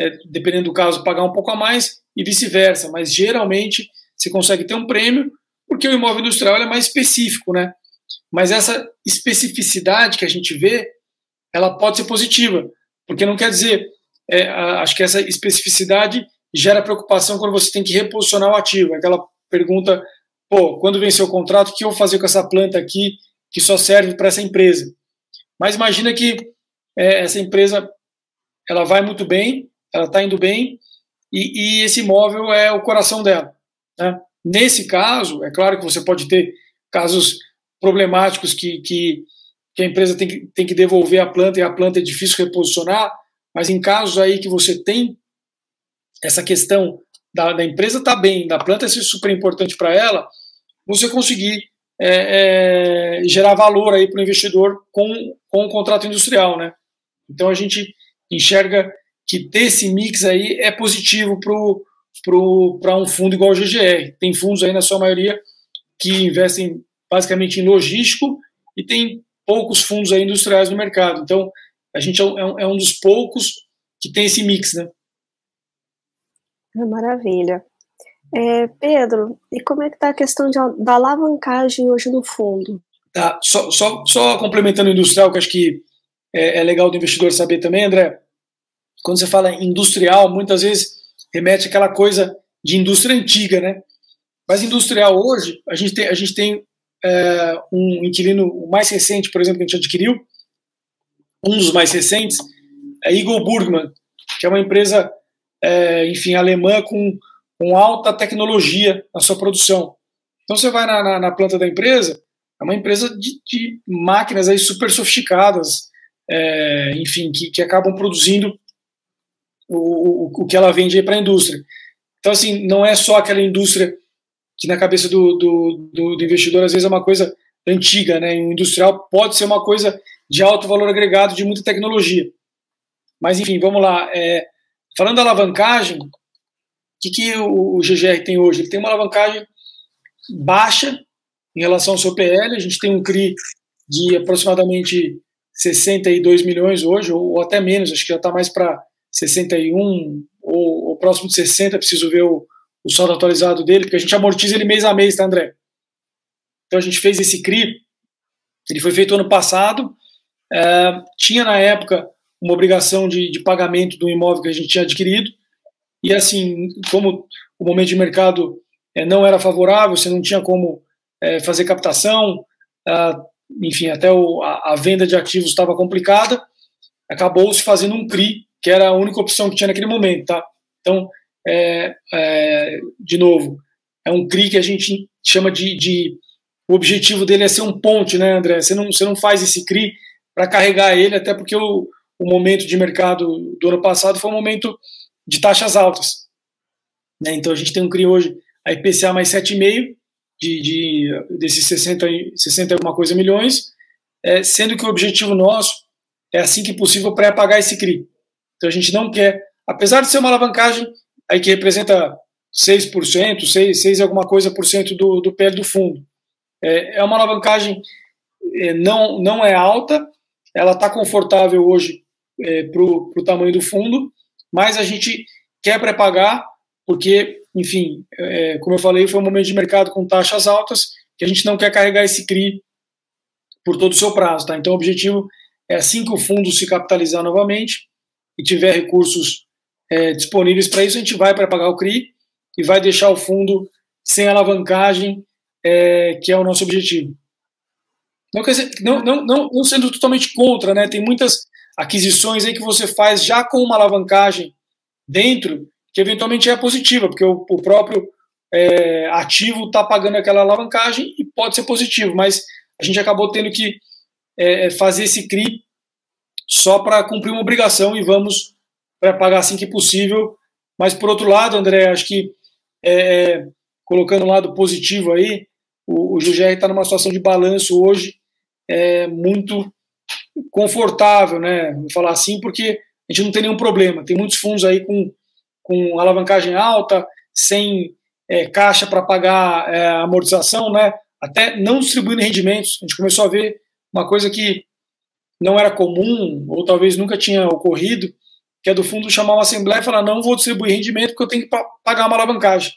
é, dependendo do caso, pagar um pouco a mais e vice-versa, mas geralmente você consegue ter um prêmio porque o imóvel industrial é mais específico, né? Mas essa especificidade que a gente vê, ela pode ser positiva, porque não quer dizer, é, acho que essa especificidade gera preocupação quando você tem que reposicionar o ativo. Aquela pergunta, pô, quando vencer o contrato, o que eu vou fazer com essa planta aqui que só serve para essa empresa? Mas imagina que é, essa empresa ela vai muito bem, ela está indo bem, e, e, esse imóvel é o coração dela. Né? Nesse caso, é claro que você pode ter casos problemáticos que, que que a empresa tem que, tem que devolver a planta e a planta é difícil reposicionar, mas em casos aí que você tem essa questão da, da empresa estar tá bem, da planta ser super importante para ela, você conseguir é, é, gerar valor aí para o investidor com, com o contrato industrial, né? Então a gente enxerga que ter esse mix aí é positivo para um fundo igual o GGR. Tem fundos aí, na sua maioria, que investem basicamente em logístico e tem poucos fundos aí industriais no mercado. Então, a gente é um, é um dos poucos que tem esse mix, né? Maravilha. É, Pedro, e como é que está a questão de, da alavancagem hoje no fundo? Tá, só, só, só complementando o industrial, que acho que é, é legal do investidor saber também, André, quando você fala industrial, muitas vezes remete àquela coisa de indústria antiga, né? Mas industrial hoje, a gente tem, a gente tem é, um inquilino mais recente, por exemplo, que a gente adquiriu, um dos mais recentes, é Eagle Burgman, que é uma empresa, é, enfim, alemã com, com alta tecnologia na sua produção. Então você vai na, na, na planta da empresa, é uma empresa de, de máquinas aí super sofisticadas, é, enfim, que, que acabam produzindo o, o, que ela vende para a indústria. Então, assim, não é só aquela indústria que na cabeça do, do, do, do investidor às vezes é uma coisa antiga, né? O industrial pode ser uma coisa de alto valor agregado, de muita tecnologia. Mas, enfim, vamos lá. É, falando da alavancagem, o que, que o, o, GGR tem hoje? Ele tem uma alavancagem baixa em relação ao seu PL. A gente tem um CRI de aproximadamente 62 milhões hoje, ou, ou até menos, acho que já está mais para 61 ou, ou, próximo de 60, preciso ver o, o saldo atualizado dele, porque a gente amortiza ele mês a mês, tá, André? Então a gente fez esse CRI, ele foi feito ano passado, é, tinha na época uma obrigação de, de pagamento do imóvel que a gente tinha adquirido, e assim, como o momento de mercado é, não era favorável, você não tinha como é, fazer captação, é, enfim, até o, a, a, venda de ativos estava complicada, acabou se fazendo um CRI que era a única opção que tinha naquele momento, tá? Então, é, é, de novo, é um CRI que a gente chama de, de, o objetivo dele é ser um ponte, né, André? Você não, você não faz esse CRI para carregar ele, até porque o, o momento de mercado do ano passado foi um momento de taxas altas. Né? Então a gente tem um CRI hoje, a IPCA mais 7,5, de, de, desses 60, 60 alguma coisa milhões, é, sendo que o objetivo nosso é assim que possível pré-pagar esse CRI. Então a gente não quer, apesar de ser uma alavancagem aí que representa 6%, 6, 6 alguma coisa por cento do, do PL do fundo. É, é uma alavancagem é, não, não é alta, ela está confortável hoje é, para o tamanho do fundo, mas a gente quer pré-pagar, porque, enfim, é, como eu falei, foi um momento de mercado com taxas altas, que a gente não quer carregar esse CRI por todo o seu prazo. Tá? Então, o objetivo é assim que o fundo se capitalizar novamente, e tiver recursos é, disponíveis para isso, a gente vai para pagar o CRI e vai deixar o fundo sem alavancagem, é, que é o nosso objetivo. Não, dizer, não, não, não, não sendo totalmente contra, né? Tem muitas aquisições aí que você faz já com uma alavancagem dentro, que eventualmente é positiva, porque o, o próprio é, ativo está pagando aquela alavancagem e pode ser positivo, mas a gente acabou tendo que é, fazer esse CRI só para cumprir uma obrigação e vamos para pagar assim que possível. Mas, por outro lado, André, acho que é, é colocando um lado positivo aí, o, o GGR está numa situação de balanço hoje é, muito confortável, né? Vou falar assim, porque a gente não tem nenhum problema. Tem muitos fundos aí com, com alavancagem alta, sem é, caixa para pagar é, amortização, né? Até não distribuindo rendimentos. A gente começou a ver uma coisa que não era comum, ou talvez nunca tinha ocorrido, que é do fundo chamar uma assembleia e falar: não vou distribuir rendimento porque eu tenho que pagar uma alavancagem.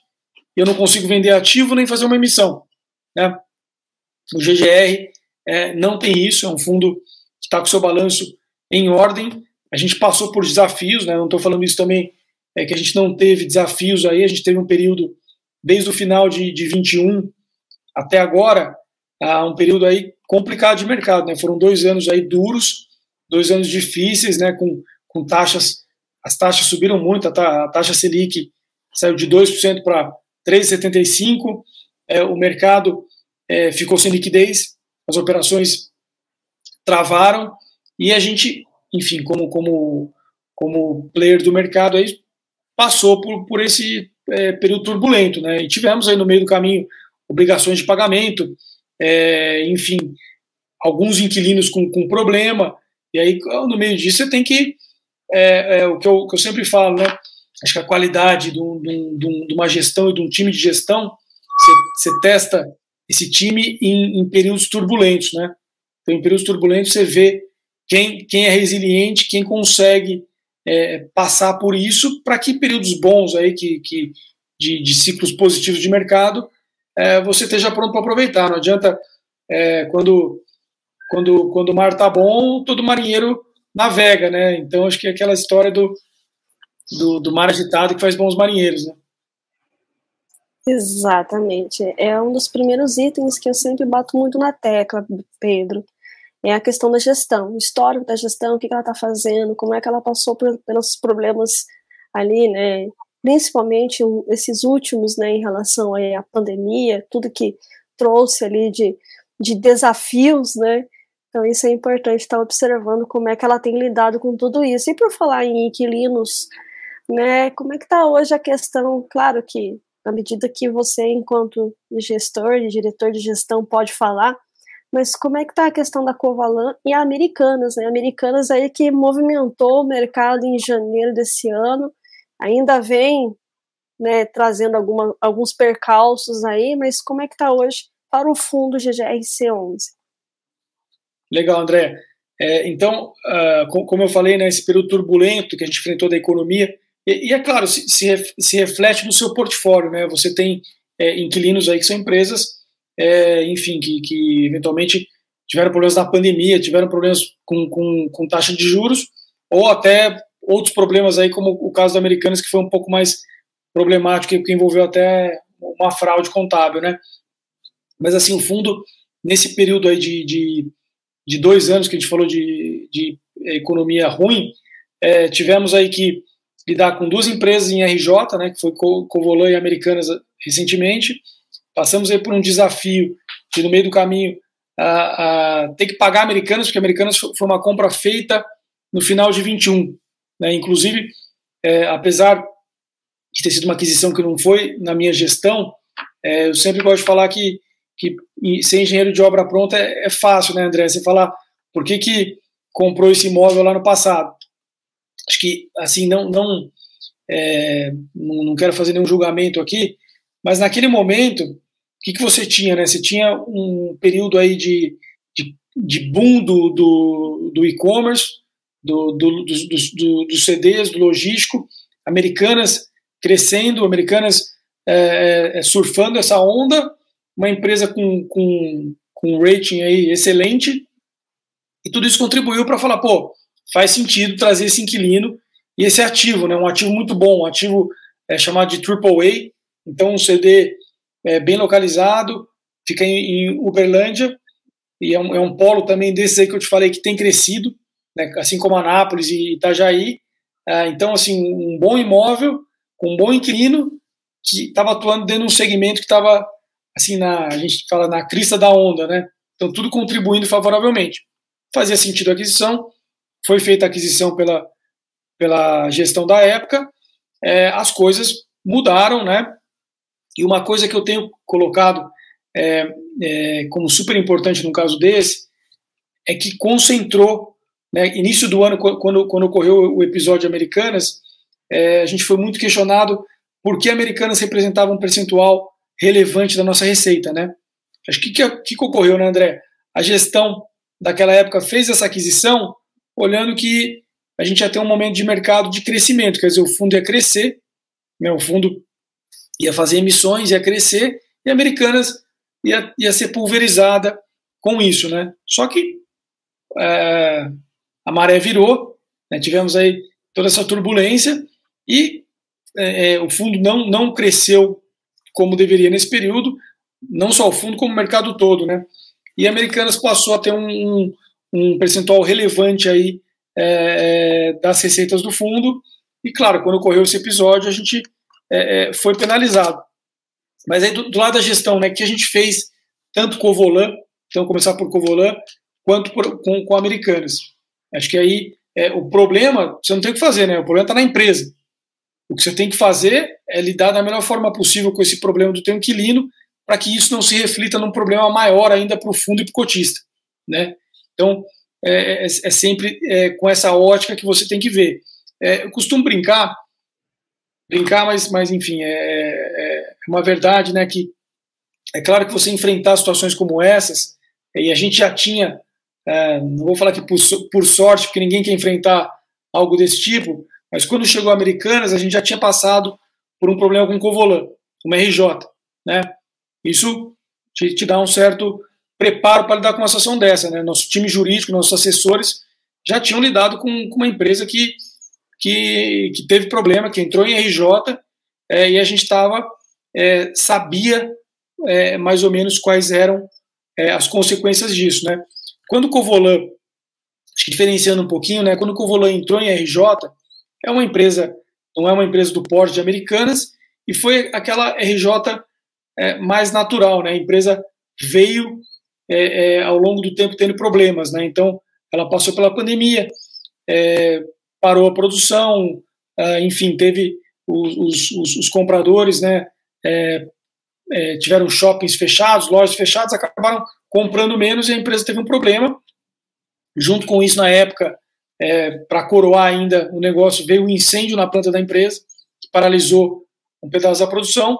E eu não consigo vender ativo nem fazer uma emissão. Né? O GGR é, não tem isso, é um fundo que está com seu balanço em ordem. A gente passou por desafios, né? não estou falando isso também, é que a gente não teve desafios aí, a gente teve um período desde o final de, de 21 até agora, uh, um período aí complicado de mercado, né? Foram dois anos aí duros, dois anos difíceis, né? Com, com taxas, as taxas subiram muito, a, taxa Selic saiu de 2% para 3,75%, é, o mercado é, ficou sem liquidez, as operações travaram e a gente, enfim, como, como, como player do mercado, aí, passou por, por esse é, período turbulento. Né? E tivemos aí no meio do caminho obrigações de pagamento, é, enfim, alguns inquilinos com, com problema, e aí no meio disso você tem que, é, é o que eu, que eu sempre falo, né? Acho que a qualidade de, um, de, de uma gestão e de um time de gestão, você, você testa esse time em, em, períodos turbulentos, né? Então, em períodos turbulentos você vê quem, quem é resiliente, quem consegue é, passar por isso, para que períodos bons aí que, que de, de ciclos positivos de mercado é, você esteja pronto para aproveitar. Não adianta é, quando, quando, quando o mar está bom, todo marinheiro navega, né? Então acho que é aquela história do, do, do mar agitado que faz bons marinheiros, né? Exatamente. É um dos primeiros itens que eu sempre bato muito na tecla, Pedro. É a questão da gestão, o histórico da gestão, o que ela está fazendo, como é que ela passou por, pelos problemas ali, né? Principalmente esses últimos, né, em relação à pandemia, tudo que trouxe ali de, de desafios, né? Então isso é importante estar observando como é que ela tem lidado com tudo isso. E por falar em inquilinos, né, como é que está hoje a questão, claro que na medida que você, enquanto gestor e diretor de gestão, pode falar, mas como é que está a questão da Covalan e a Americanas, né? Americanas aí que movimentou o mercado em janeiro desse ano, ainda vem né, trazendo alguma, alguns percalços aí, mas como é que está hoje para o fundo GGRC11? Legal, André. É, então, uh, como eu falei, né, esse período turbulento que a gente enfrentou da economia, e, e é claro, se, se, se, reflete no seu portfólio, né? Você tem é, inquilinos aí que são empresas, é, enfim, que, que eventualmente tiveram problemas na pandemia, tiveram problemas com, com, com taxa de juros, ou até outros problemas aí, como o caso da Americanas, que foi um pouco mais problemático, que envolveu até uma fraude contábil, né? Mas assim, o fundo, nesse período aí de, de, de dois anos que a gente falou de, de economia ruim, é, tivemos aí que lidar com duas empresas em RJ, né, que foi Covolan e Americanas recentemente. Passamos aí por um desafio de, no meio do caminho, a, a ter que pagar Americanas, porque Americanas foi uma compra feita no final de 21. Né, inclusive, é, apesar de ter sido uma aquisição que não foi na minha gestão, é, eu sempre gosto de falar que, que ser engenheiro de obra pronta é, é fácil, né, André? Você falar por que, que comprou esse imóvel lá no passado acho que assim não não, é, não não quero fazer nenhum julgamento aqui, mas naquele momento o que, que você tinha, né? Você tinha um período aí de, de, de boom do, do, do e-commerce, do, do, dos, do, CDs, do logístico, americanas crescendo, americanas é, é, surfando essa onda, uma empresa com, com, com um rating aí excelente, e tudo isso contribuiu para falar, pô, faz sentido trazer esse inquilino e esse ativo, né, um ativo muito bom, um ativo é, chamado de AAA, então um CD é, bem localizado, fica em, em Uberlândia, e é um, é um, polo também desses aí que eu te falei que tem crescido, né, assim como Anápolis e Itajaí, é, então assim, um bom imóvel, com um bom inquilino, que estava atuando dentro de um segmento que estava assim na a gente fala na crista da onda, né? Então tudo contribuindo favoravelmente. Fazia sentido a aquisição, foi feita a aquisição pela, pela gestão da época, é, as coisas mudaram, né? E uma coisa que eu tenho colocado é, é, como super importante no caso desse é que concentrou, né, início do ano, quando, quando ocorreu o episódio Americanas, é, a gente foi muito questionado por que Americanas representava um percentual relevante da nossa receita, né? Acho que o que, que, ocorreu, né, André? A gestão daquela época fez essa aquisição olhando que a gente ia ter um momento de mercado de crescimento, quer dizer, o fundo ia crescer, né, o fundo ia fazer emissões, ia crescer, e Americanas ia, ia ser pulverizada com isso. Né? Só que é, a maré virou, né, tivemos aí toda essa turbulência, e é, é, o fundo não, não cresceu como deveria nesse período, não só o fundo, como o mercado todo. Né? E Americanas passou a ter um, um um percentual relevante aí é, é, das receitas do fundo. E claro, quando ocorreu esse episódio, a gente é, é, foi penalizado. Mas aí do, do, lado da gestão, né, que a gente fez tanto Covolan, então começar por Covolan, quanto por, com, com Americanas. Acho que aí é, o problema você não tem o que fazer, né? O problema está na empresa. O que você tem que fazer é lidar da melhor forma possível com esse problema do teu inquilino para que isso não se reflita num problema maior ainda para o fundo e para o cotista, né? Então é, é, é sempre é, com essa ótica que você tem que ver. É, eu costumo brincar, brincar, mas, mas enfim, é, é, uma verdade, né? Que é claro que você enfrentar situações como essas, e a gente já tinha é, não vou falar que por, por, sorte, porque ninguém quer enfrentar algo desse tipo, mas quando chegou a Americanas, a gente já tinha passado por um problema com o Covolan, uma RJ. Né? Isso te, te dá um certo preparo para lidar com uma situação dessa. Né? Nosso time jurídico, nossos assessores já tinham lidado com, com uma empresa que, que, que, teve problema, que entrou em RJ, é, e a gente estava, é, sabia é, mais ou menos quais eram é, as consequências disso. Né? Quando o Covolan, acho que diferenciando um pouquinho, né, quando o Covolan entrou em RJ, é uma empresa, não é uma empresa do porte de Americanas, e foi aquela RJ é, mais natural, né, a empresa veio é, é, ao longo do tempo tendo problemas, né, então ela passou pela pandemia, é, parou a produção, é, enfim, teve os, os, os compradores, né, é, tiveram shoppings fechados, lojas fechadas, acabaram comprando menos e a empresa teve um problema. Junto com isso, na época, é, para coroar ainda o negócio, veio um incêndio na planta da empresa, que paralisou um pedaço da produção.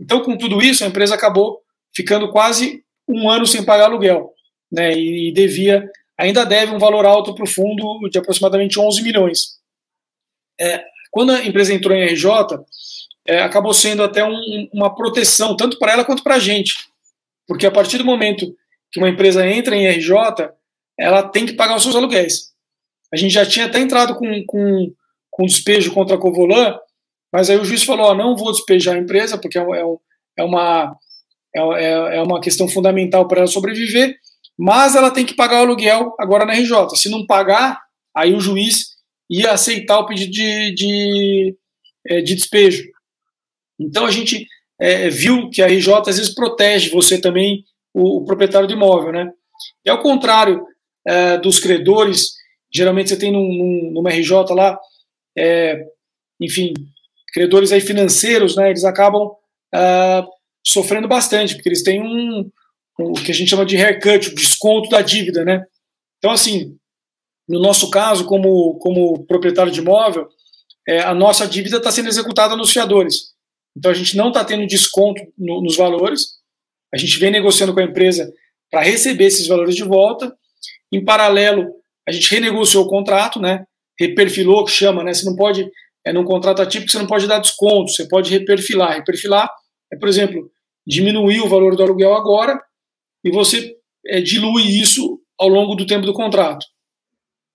Então, com tudo isso, a empresa acabou ficando quase um ano sem pagar aluguel, né, e devia, ainda deve um valor alto para o fundo de aproximadamente 11 milhões. É, quando a empresa entrou em RJ, é, acabou sendo até um, uma proteção, tanto para ela quanto para a gente, porque a partir do momento que uma empresa entra em RJ, ela tem que pagar os seus aluguéis. A gente já tinha até entrado com, com, com despejo contra a Covolan, mas aí o juiz falou: não vou despejar a empresa, porque é, é, é uma, é, é, é uma questão fundamental para ela sobreviver, mas ela tem que pagar o aluguel agora na RJ. Se não pagar, aí o juiz ia aceitar o pedido de, de, é, de despejo. Então a gente é, viu que a RJ às vezes protege você também, o, o proprietário do imóvel, né? E ao contrário é, dos credores, geralmente você tem num, num, numa RJ lá, é, enfim, credores aí financeiros, né? Eles acabam é, sofrendo bastante, porque eles têm um, um, o que a gente chama de haircut, o desconto da dívida, né? Então, assim, no nosso caso, como, como proprietário de imóvel, é, a nossa dívida está sendo executada nos fiadores. Então a gente não está tendo desconto no, nos valores, a gente vem negociando com a empresa para receber esses valores de volta. Em paralelo, a gente renegociou o contrato, né? Reperfilou, que chama, né? Você não pode, é num contrato atípico, você não pode dar desconto, você pode reperfilar. Reperfilar é, por exemplo, diminuir o valor do aluguel agora e você é, dilui isso ao longo do tempo do contrato.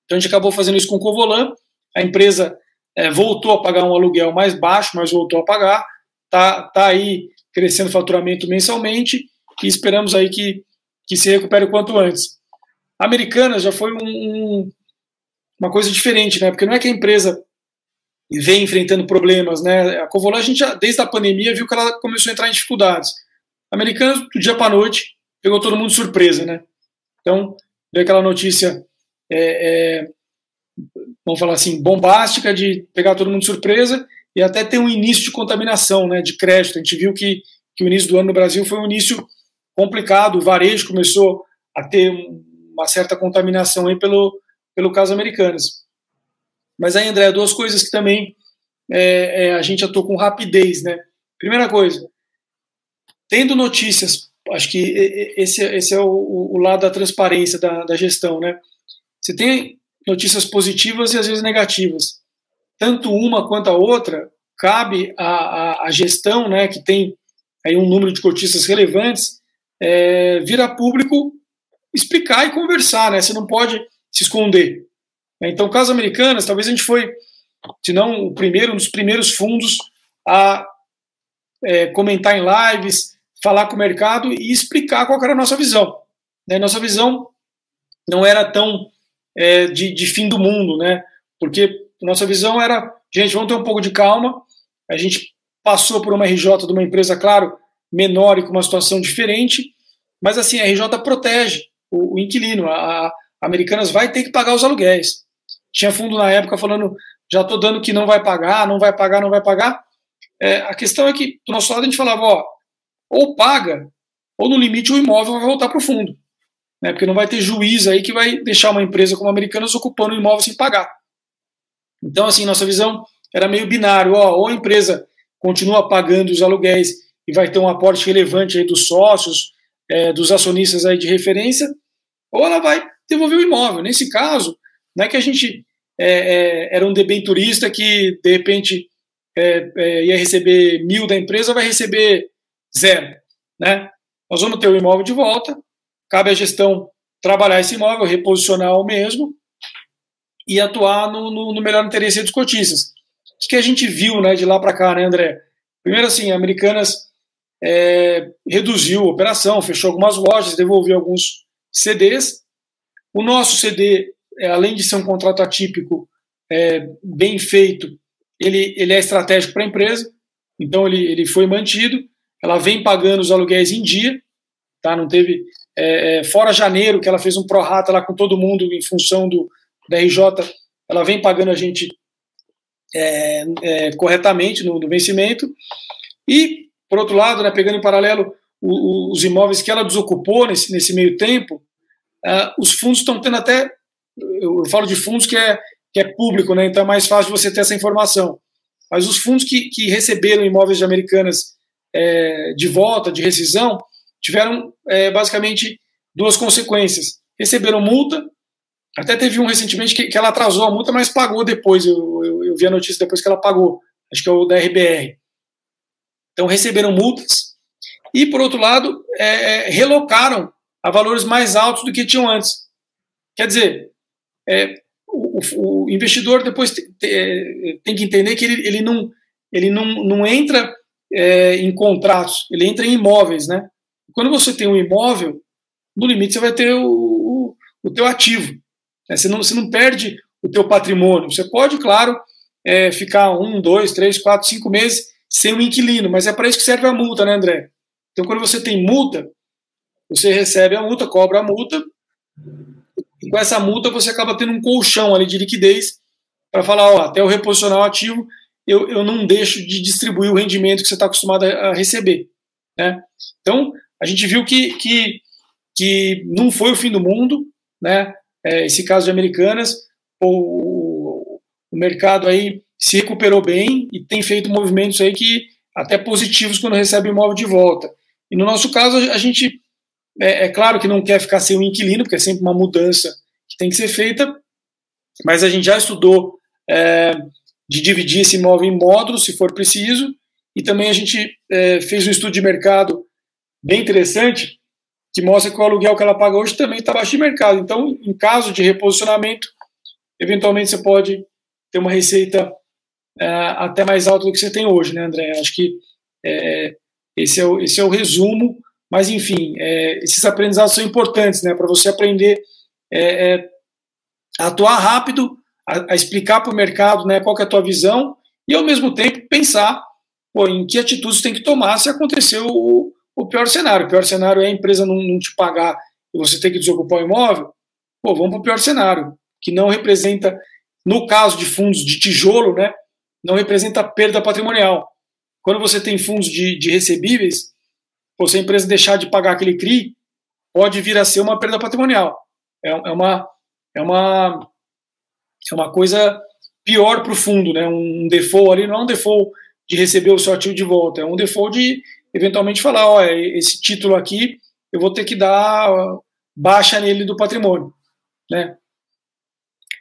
Então a gente acabou fazendo isso com o Covolan, a empresa é, voltou a pagar um aluguel mais baixo, mas voltou a pagar, tá, tá aí crescendo faturamento mensalmente e esperamos aí que, que se recupere o quanto antes. A Americanas já foi um, um, uma coisa diferente, né? Porque não é que a empresa vem enfrentando problemas, né? A Covolan, a gente já, desde a pandemia, viu que ela começou a entrar em dificuldades. A Americanas, do dia para noite, pegou todo mundo de surpresa, né? Então, veio aquela notícia, é, é, vamos falar assim, bombástica de pegar todo mundo de surpresa e até ter um início de contaminação, né, de crédito. A gente viu que, que o início do ano no Brasil foi um início complicado, o varejo começou a ter uma certa contaminação aí pelo, pelo caso Americanas. Mas aí, André, duas coisas que também é, é, a gente atuou com rapidez, né? Primeira coisa, tendo notícias, acho que esse, esse é o, o lado da transparência da, da gestão, né? Você tem notícias positivas e às vezes negativas tanto uma quanto a outra, cabe à, à, gestão, né, que tem aí um número de cotistas relevantes, é, vir a público explicar e conversar, né? Você não pode se esconder. Então, caso Americanas, talvez a gente foi, se não o primeiro, um dos primeiros fundos a é, comentar em lives, falar com o mercado e explicar qual era a nossa visão. Né? Nossa visão não era tão é, de, de fim do mundo, né? Porque nossa visão era, gente, vamos ter um pouco de calma. A gente passou por uma RJ de uma empresa, claro, menor e com uma situação diferente, mas assim, a RJ protege o, o inquilino. A, a Americanas vai ter que pagar os aluguéis. Tinha fundo na época falando, já estou dando que não vai pagar, não vai pagar, não vai pagar. É, a questão é que, do nosso lado, a gente falava, ó, ou paga, ou no limite o imóvel vai voltar para o fundo. Né, porque não vai ter juiz aí que vai deixar uma empresa como a Americanas ocupando o imóvel sem pagar. Então, assim, nossa visão era meio binário, ó, ou a empresa continua pagando os aluguéis e vai ter um aporte relevante aí dos sócios, é, dos acionistas aí de referência, ou ela vai devolver o imóvel. Nesse caso, não é que a gente é, é, era um debenturista que, de repente, é, é, ia receber mil da empresa, vai receber zero. Né? Nós vamos ter o imóvel de volta, cabe à gestão trabalhar esse imóvel, reposicionar o mesmo e atuar no, no, no melhor interesse dos cotistas. O que a gente viu né, de lá para cá, né, André? Primeiro, assim, Americanas é, reduziu a operação, fechou algumas lojas, devolveu alguns CDs. O nosso CD, é, além de ser um contrato atípico é, bem feito, ele, ele é estratégico para a empresa, então ele, ele foi mantido. Ela vem pagando os aluguéis em dia, tá? Não teve. É, é fora janeiro, que ela fez um prorata lá com todo mundo em função do, da RJ, ela vem pagando a gente é, é, corretamente no, no, vencimento. E, por outro lado, né, pegando em paralelo o, o, os imóveis que ela desocupou nesse, nesse meio tempo, uh, os fundos estão tendo até. Eu falo de fundos que é, que é público, né, então é mais fácil você ter essa informação. Mas os fundos que, que receberam imóveis de americanas é, de volta, de rescisão, tiveram é, basicamente duas consequências. Receberam multa até teve um recentemente que, que ela atrasou a multa, mas pagou depois. Eu, eu, eu, vi a notícia depois que ela pagou. Acho que é o da RBR. Então receberam multas. E, por outro lado, é, é, relocaram a valores mais altos do que tinham antes. Quer dizer, é, o, o, investidor depois te, te, é, tem que entender que ele, ele, não, ele não, não entra é, em contratos, ele entra em imóveis. Né? Quando você tem um imóvel, no limite você vai ter o, o, o teu ativo. Né? Você, não, você não perde o teu patrimônio. Você pode, claro, é, ficar um, dois, três, quatro, cinco meses sem um inquilino, mas é para isso que serve a multa, né, André? Então, quando você tem multa, você recebe a multa, cobra a multa, e com essa multa você acaba tendo um colchão ali de liquidez para falar, ó, até o reposicionar o ativo, eu, eu não deixo de distribuir o rendimento que você está acostumado a receber. Né? Então, a gente viu que, que, que não foi o fim do mundo, né? É, esse caso de Americanas, o, o mercado aí se recuperou bem e tem feito movimentos aí que até positivos quando recebe imóvel de volta. E no nosso caso, a gente, é, é, claro que não quer ficar sem o inquilino, porque é sempre uma mudança que tem que ser feita, mas a gente já estudou é, de dividir esse imóvel em módulos, se for preciso, e também a gente é, fez um estudo de mercado bem interessante, que mostra que o aluguel que ela paga hoje também está abaixo de mercado. Então, em caso de reposicionamento, eventualmente você pode ter uma receita é, até mais alta do que você tem hoje, né, André? Acho que é, esse, é o, esse é o resumo, mas enfim, é, esses aprendizados são importantes, né, para você aprender é, é, a atuar rápido, a, a explicar para o mercado né, qual é a tua visão e, ao mesmo tempo, pensar pô, em que atitudes tem que tomar se acontecer o, o pior cenário. O pior cenário é a empresa não, não te pagar e você ter que desocupar o imóvel. Pô, vamos para o pior cenário, que não representa, no caso de fundos de tijolo, né, não representa perda patrimonial. Quando você tem fundos de, de recebíveis, pô, se a empresa deixar de pagar aquele CRI, pode vir a ser uma perda patrimonial. É, é uma, é, uma, é uma coisa pior para o fundo, né? Um default ali não é um default de receber o seu ativo de volta, é um default de eventualmente falar, ó, esse título aqui eu vou ter que dar baixa nele do patrimônio, né?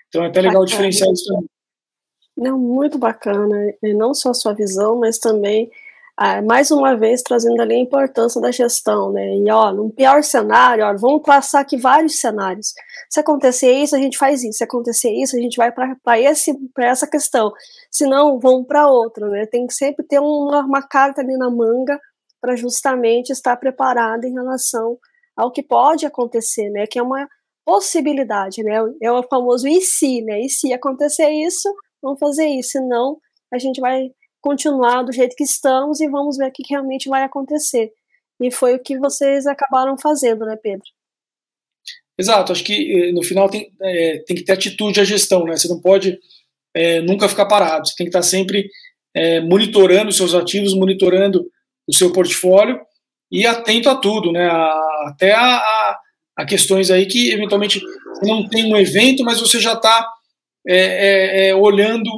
Então é até legal bacana. diferenciar isso também. Não, muito bacana, não só a sua visão, mas também ah, mais uma vez trazendo ali a importância da gestão, né? E ó, num pior cenário, ó, vamos traçar aqui vários cenários. Se acontecer isso, a gente faz isso. Se acontecer isso, a gente vai para esse para essa questão. Se não, vamos para outra, né? Tem que sempre ter uma, uma carta ali na manga para justamente estar preparado em relação ao que pode acontecer, né? Que é uma possibilidade, né? É o famoso e se, né? E se acontecer isso, vamos fazer isso, senão a gente vai continuar do jeito que estamos e vamos ver o que realmente vai acontecer. E foi o que vocês acabaram fazendo, né, Pedro? Exato, acho que no final tem, é, tem que ter atitude à gestão, né? Você não pode é, nunca ficar parado, você tem que estar sempre é, monitorando seus ativos, monitorando o seu portfólio e atento a tudo, né? A, até a, a, a, questões aí que eventualmente não tem um evento, mas você já está é, é, é, olhando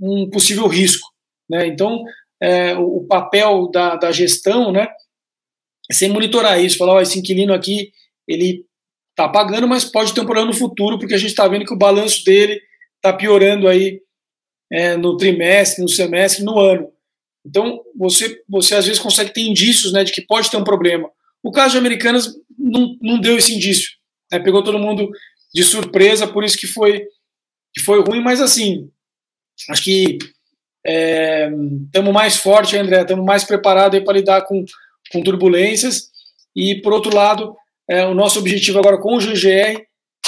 um possível risco, né? Então, é, o, o, papel da, da gestão, né? É sem monitorar isso, falar, ó, esse inquilino aqui, ele está pagando, mas pode ter um problema no futuro, porque a gente está vendo que o balanço dele está piorando aí é, no trimestre, no semestre, no ano. Então, você, você às vezes consegue ter indícios né, de que pode ter um problema. O caso de Americanas não, não deu esse indício. Né, pegou todo mundo de surpresa, por isso que foi, que foi ruim, mas assim, acho que estamos é, mais forte, André, estamos mais preparados para lidar com, com turbulências. E, por outro lado, é, o nosso objetivo agora com o GGR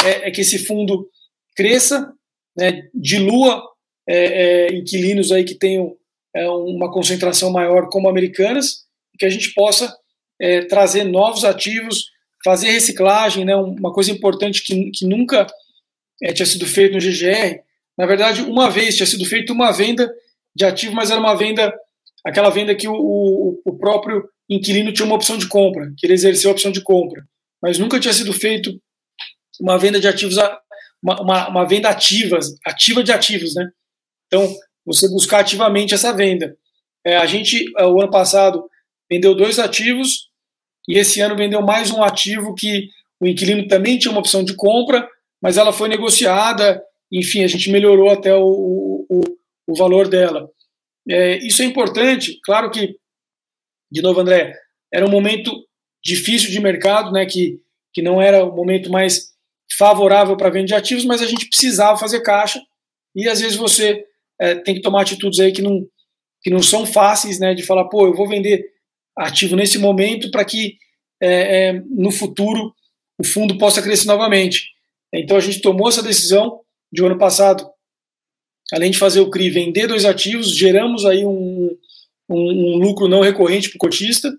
é, é que esse fundo cresça, né, dilua é, é, inquilinos aí que tenham é, uma concentração maior como americanas, que a gente possa é, trazer novos ativos, fazer reciclagem, né, uma coisa importante que, que nunca é, tinha sido feito no GGR. Na verdade, uma vez tinha sido feita uma venda de ativo, mas era uma venda, aquela venda que o, o, o próprio inquilino tinha uma opção de compra, que ele exerceu a opção de compra, mas nunca tinha sido feito uma venda de ativos, uma, uma, uma venda ativa, ativa de ativos, né? Então, você buscar ativamente essa venda. É, a gente, é, o ano passado, vendeu dois ativos e esse ano vendeu mais um ativo que o inquilino também tinha uma opção de compra, mas ela foi negociada, enfim, a gente melhorou até o, o, o valor dela. É, isso é importante, claro que, de novo, André, era um momento difícil de mercado, né, que, que não era o momento mais favorável para venda de ativos, mas a gente precisava fazer caixa e às vezes você é, tem que tomar atitudes aí que não, que não são fáceis, né? De falar, pô, eu vou vender ativo nesse momento para que é, é, no futuro o fundo possa crescer novamente. Então a gente tomou essa decisão de um ano passado, além de fazer o CRI vender dois ativos, geramos aí um, um, um lucro não recorrente para o cotista.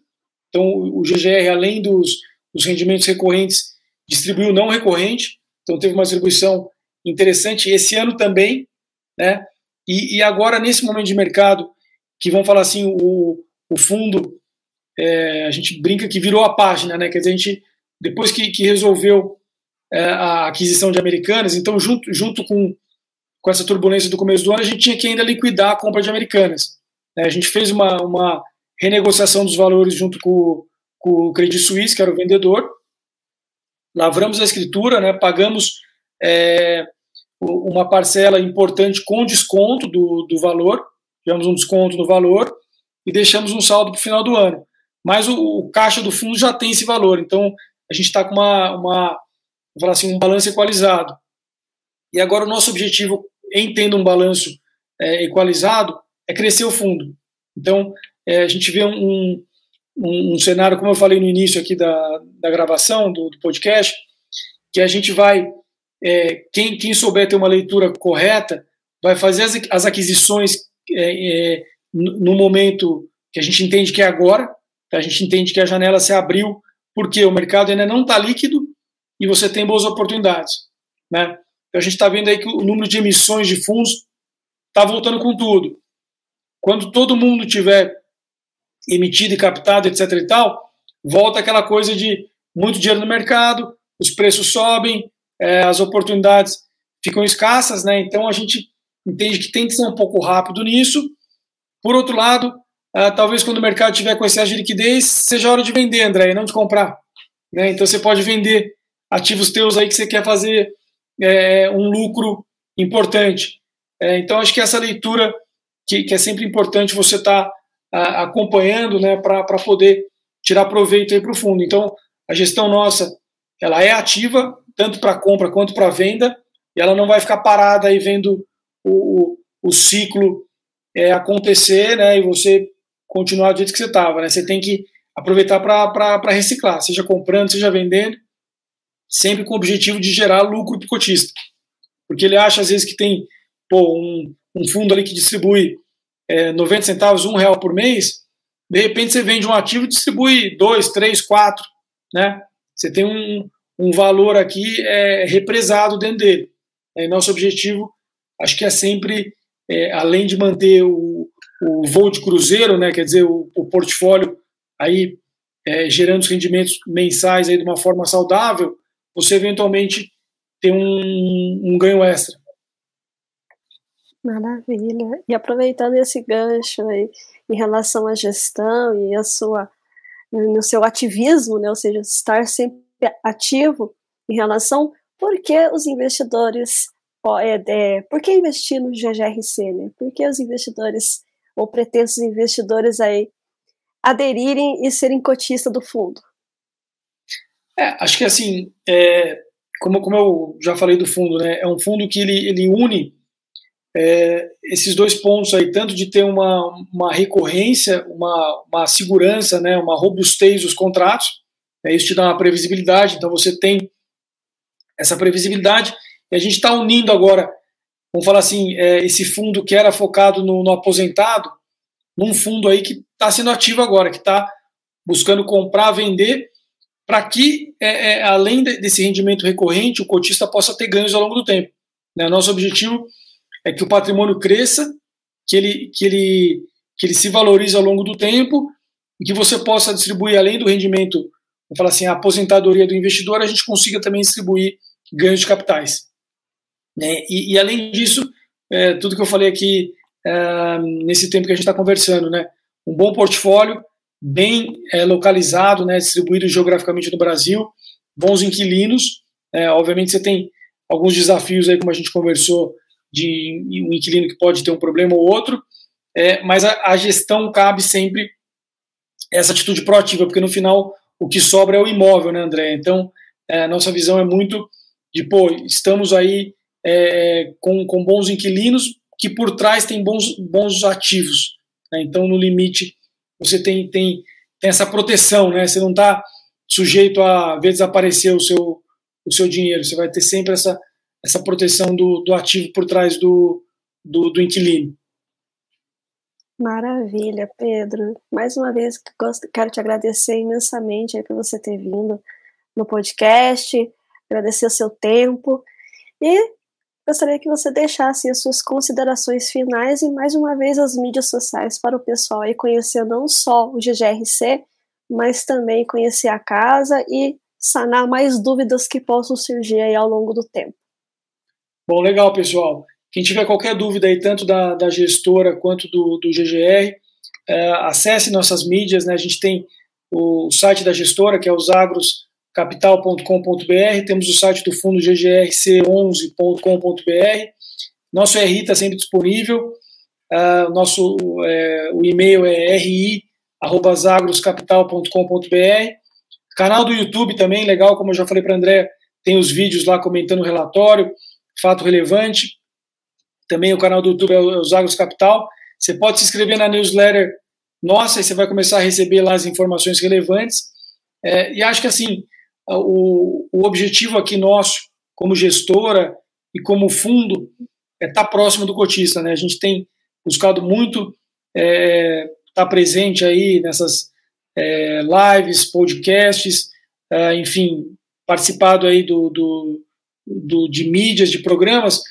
Então o GGR, além dos, dos rendimentos recorrentes, distribuiu não recorrente. Então teve uma distribuição interessante esse ano também, né? E, e, agora, nesse momento de mercado, que vão falar assim, o, o fundo, é, a gente brinca que virou a página, né? Quer dizer, a gente, depois que, que resolveu é, a aquisição de Americanas, então, junto, junto com, com essa turbulência do começo do ano, a gente tinha que ainda liquidar a compra de Americanas. É, a gente fez uma, uma renegociação dos valores junto com, com o Credit Suisse, que era o vendedor, lavramos a escritura, né, pagamos é, uma parcela importante com desconto do, do valor, tivemos um desconto no valor e deixamos um saldo para o final do ano. Mas o, o, caixa do fundo já tem esse valor, então a gente está com uma, uma falar assim, um balanço equalizado. E agora o nosso objetivo, em tendo um balanço é, equalizado, é crescer o fundo. Então é, a gente vê um, um, um, cenário, como eu falei no início aqui da, da gravação do, do podcast, que a gente vai é, quem, quem souber ter uma leitura correta vai fazer as, as aquisições é, é, no momento que a gente entende que é agora, a gente entende que a janela se abriu porque o mercado ainda não está líquido e você tem boas oportunidades. Né? Então a gente está vendo aí que o número de emissões de fundos está voltando com tudo. Quando todo mundo tiver emitido e captado, etc. e tal, volta aquela coisa de muito dinheiro no mercado, os preços sobem, é, as oportunidades ficam escassas, né? Então a gente entende que tem que ser um pouco rápido nisso. Por outro lado, é, talvez quando o mercado tiver com excesso de liquidez, seja hora de vender, André, e não de comprar. Né? Então você pode vender ativos teus aí que você quer fazer é, um lucro importante. É, então acho que essa leitura que, que é sempre importante você estar tá, acompanhando, né, para poder tirar proveito aí para o fundo. Então a gestão nossa ela é ativa, tanto para compra quanto para venda, e ela não vai ficar parada aí vendo o, o, ciclo é, acontecer, né, e você continuar do jeito que você estava, né, você tem que aproveitar para reciclar, seja comprando, seja vendendo, sempre com o objetivo de gerar lucro para o cotista, porque ele acha às vezes que tem pô, um, um fundo ali que distribui é, 90 centavos, um real por mês, de repente você vende um ativo e distribui dois, três, quatro, né? Você tem um, um valor aqui é, represado dentro dele. E nosso objetivo, acho que é sempre, é, além de manter o, o voo de cruzeiro, né, quer dizer, o, o portfólio aí é, gerando os rendimentos mensais aí de uma forma saudável, você eventualmente ter um, um ganho extra. Maravilha. E aproveitando esse gancho aí em relação à gestão e a sua no seu ativismo, né, ou seja, estar sempre ativo em relação por que os investidores é, é, por que investir no GGRC, né? Por que os investidores ou pretensos investidores aí aderirem e serem cotistas do fundo? É, acho que assim, é, como, como eu já falei do fundo, né, é um fundo que ele, ele une é, esses dois pontos aí, tanto de ter uma, uma recorrência, uma, uma segurança, né, uma robustez dos contratos, isso te dá uma previsibilidade, então você tem essa previsibilidade, e a gente está unindo agora, vamos falar assim, é, esse fundo que era focado no, no aposentado, num fundo aí que está sendo ativo agora, que está buscando comprar, vender, para que, é, é, além de, desse rendimento recorrente, o cotista possa ter ganhos ao longo do tempo. Né? Nosso objetivo é que o patrimônio cresça, que ele, que ele, que ele se valorize ao longo do tempo e que você possa distribuir, além do rendimento, vamos falar assim, a aposentadoria do investidor, a gente consiga também distribuir ganhos de capitais. Né? E, e, além disso, é, tudo que eu falei aqui é, nesse tempo que a gente está conversando, né? um bom portfólio, bem é, localizado, né? distribuído geograficamente no Brasil, bons inquilinos, é, obviamente você tem alguns desafios aí, como a gente conversou, de um inquilino que pode ter um problema ou outro, é, mas a, a, gestão cabe sempre essa atitude proativa, porque no final o que sobra é o imóvel, né, André? Então, é, nossa visão é muito de, pô, estamos aí é, com, com bons inquilinos que por trás tem bons, bons ativos. Né? Então, no limite, você tem, tem, tem essa proteção, né? Você não está sujeito a ver desaparecer o seu, o seu dinheiro, você vai ter sempre essa essa proteção do, do ativo por trás do, do, do inquilino. Maravilha, Pedro. Mais uma vez, quero te agradecer imensamente por você ter vindo no podcast, agradecer o seu tempo e gostaria que você deixasse as suas considerações finais e mais uma vez as mídias sociais para o pessoal aí conhecer não só o GGRC, mas também conhecer a casa e sanar mais dúvidas que possam surgir aí ao longo do tempo. Bom, legal, pessoal. Quem tiver qualquer dúvida aí, tanto da, da gestora quanto do, do GGR, é, acesse nossas mídias, né? A gente tem o site da gestora, que é osagroscapital.com.br, temos o site do fundo ggrc11.com.br, nosso RI está sempre disponível, uh, nosso, uh, o e-mail é ri.zagroscapital.com.br, canal do YouTube também, legal, como eu já falei para André, tem os vídeos lá comentando o relatório, fato relevante. Também o canal do YouTube é os Agros Capital. Você pode se inscrever na newsletter nossa e você vai começar a receber lá as informações relevantes. É, e acho que assim, o, o objetivo aqui nosso, como gestora e como fundo, é estar tá próximo do cotista. Né? A gente tem buscado muito estar é, tá presente aí nessas é, lives, podcasts, é, enfim, participado aí do, do, do, de mídias, de programas,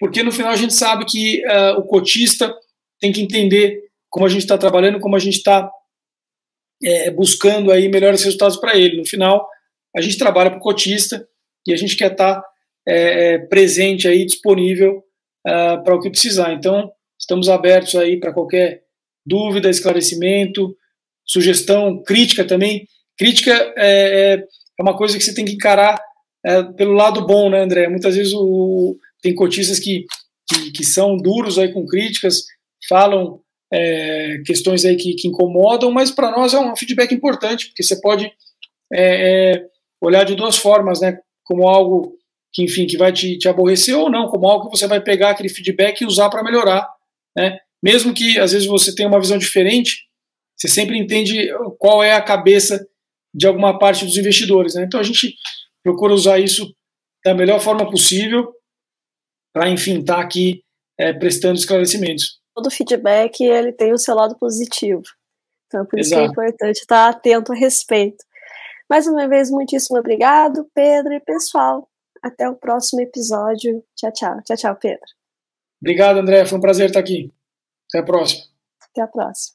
porque no final a gente sabe que uh, o cotista tem que entender como a gente está trabalhando, como a gente está é, buscando aí melhores resultados para ele. No final, a gente trabalha para o cotista e a gente quer estar tá, é, presente aí, disponível uh, para o que precisar. Então, estamos abertos aí para qualquer dúvida, esclarecimento, sugestão, crítica também. Crítica é, é uma coisa que você tem que encarar pelo lado bom, né, André? Muitas vezes o, tem cotistas que, que, que, são duros aí com críticas, falam é, questões aí que, que incomodam, mas para nós é um feedback importante, porque você pode é, é, olhar de duas formas, né? Como algo que, enfim, que vai te, te aborrecer ou não, como algo que você vai pegar aquele feedback e usar para melhorar, né? Mesmo que às vezes você tenha uma visão diferente, você sempre entende qual é a cabeça de alguma parte dos investidores, né? Então a gente procura usar isso da melhor forma possível para, enfim, estar tá aqui é, prestando esclarecimentos. Todo feedback ele tem o seu lado positivo. Então, por Exato. isso que é importante estar atento a respeito. Mais uma vez, muitíssimo obrigado, Pedro e pessoal. Até o próximo episódio. Tchau, tchau. Tchau, tchau, Pedro. Obrigado, André. Foi um prazer estar aqui. Até a próxima. Até a próxima.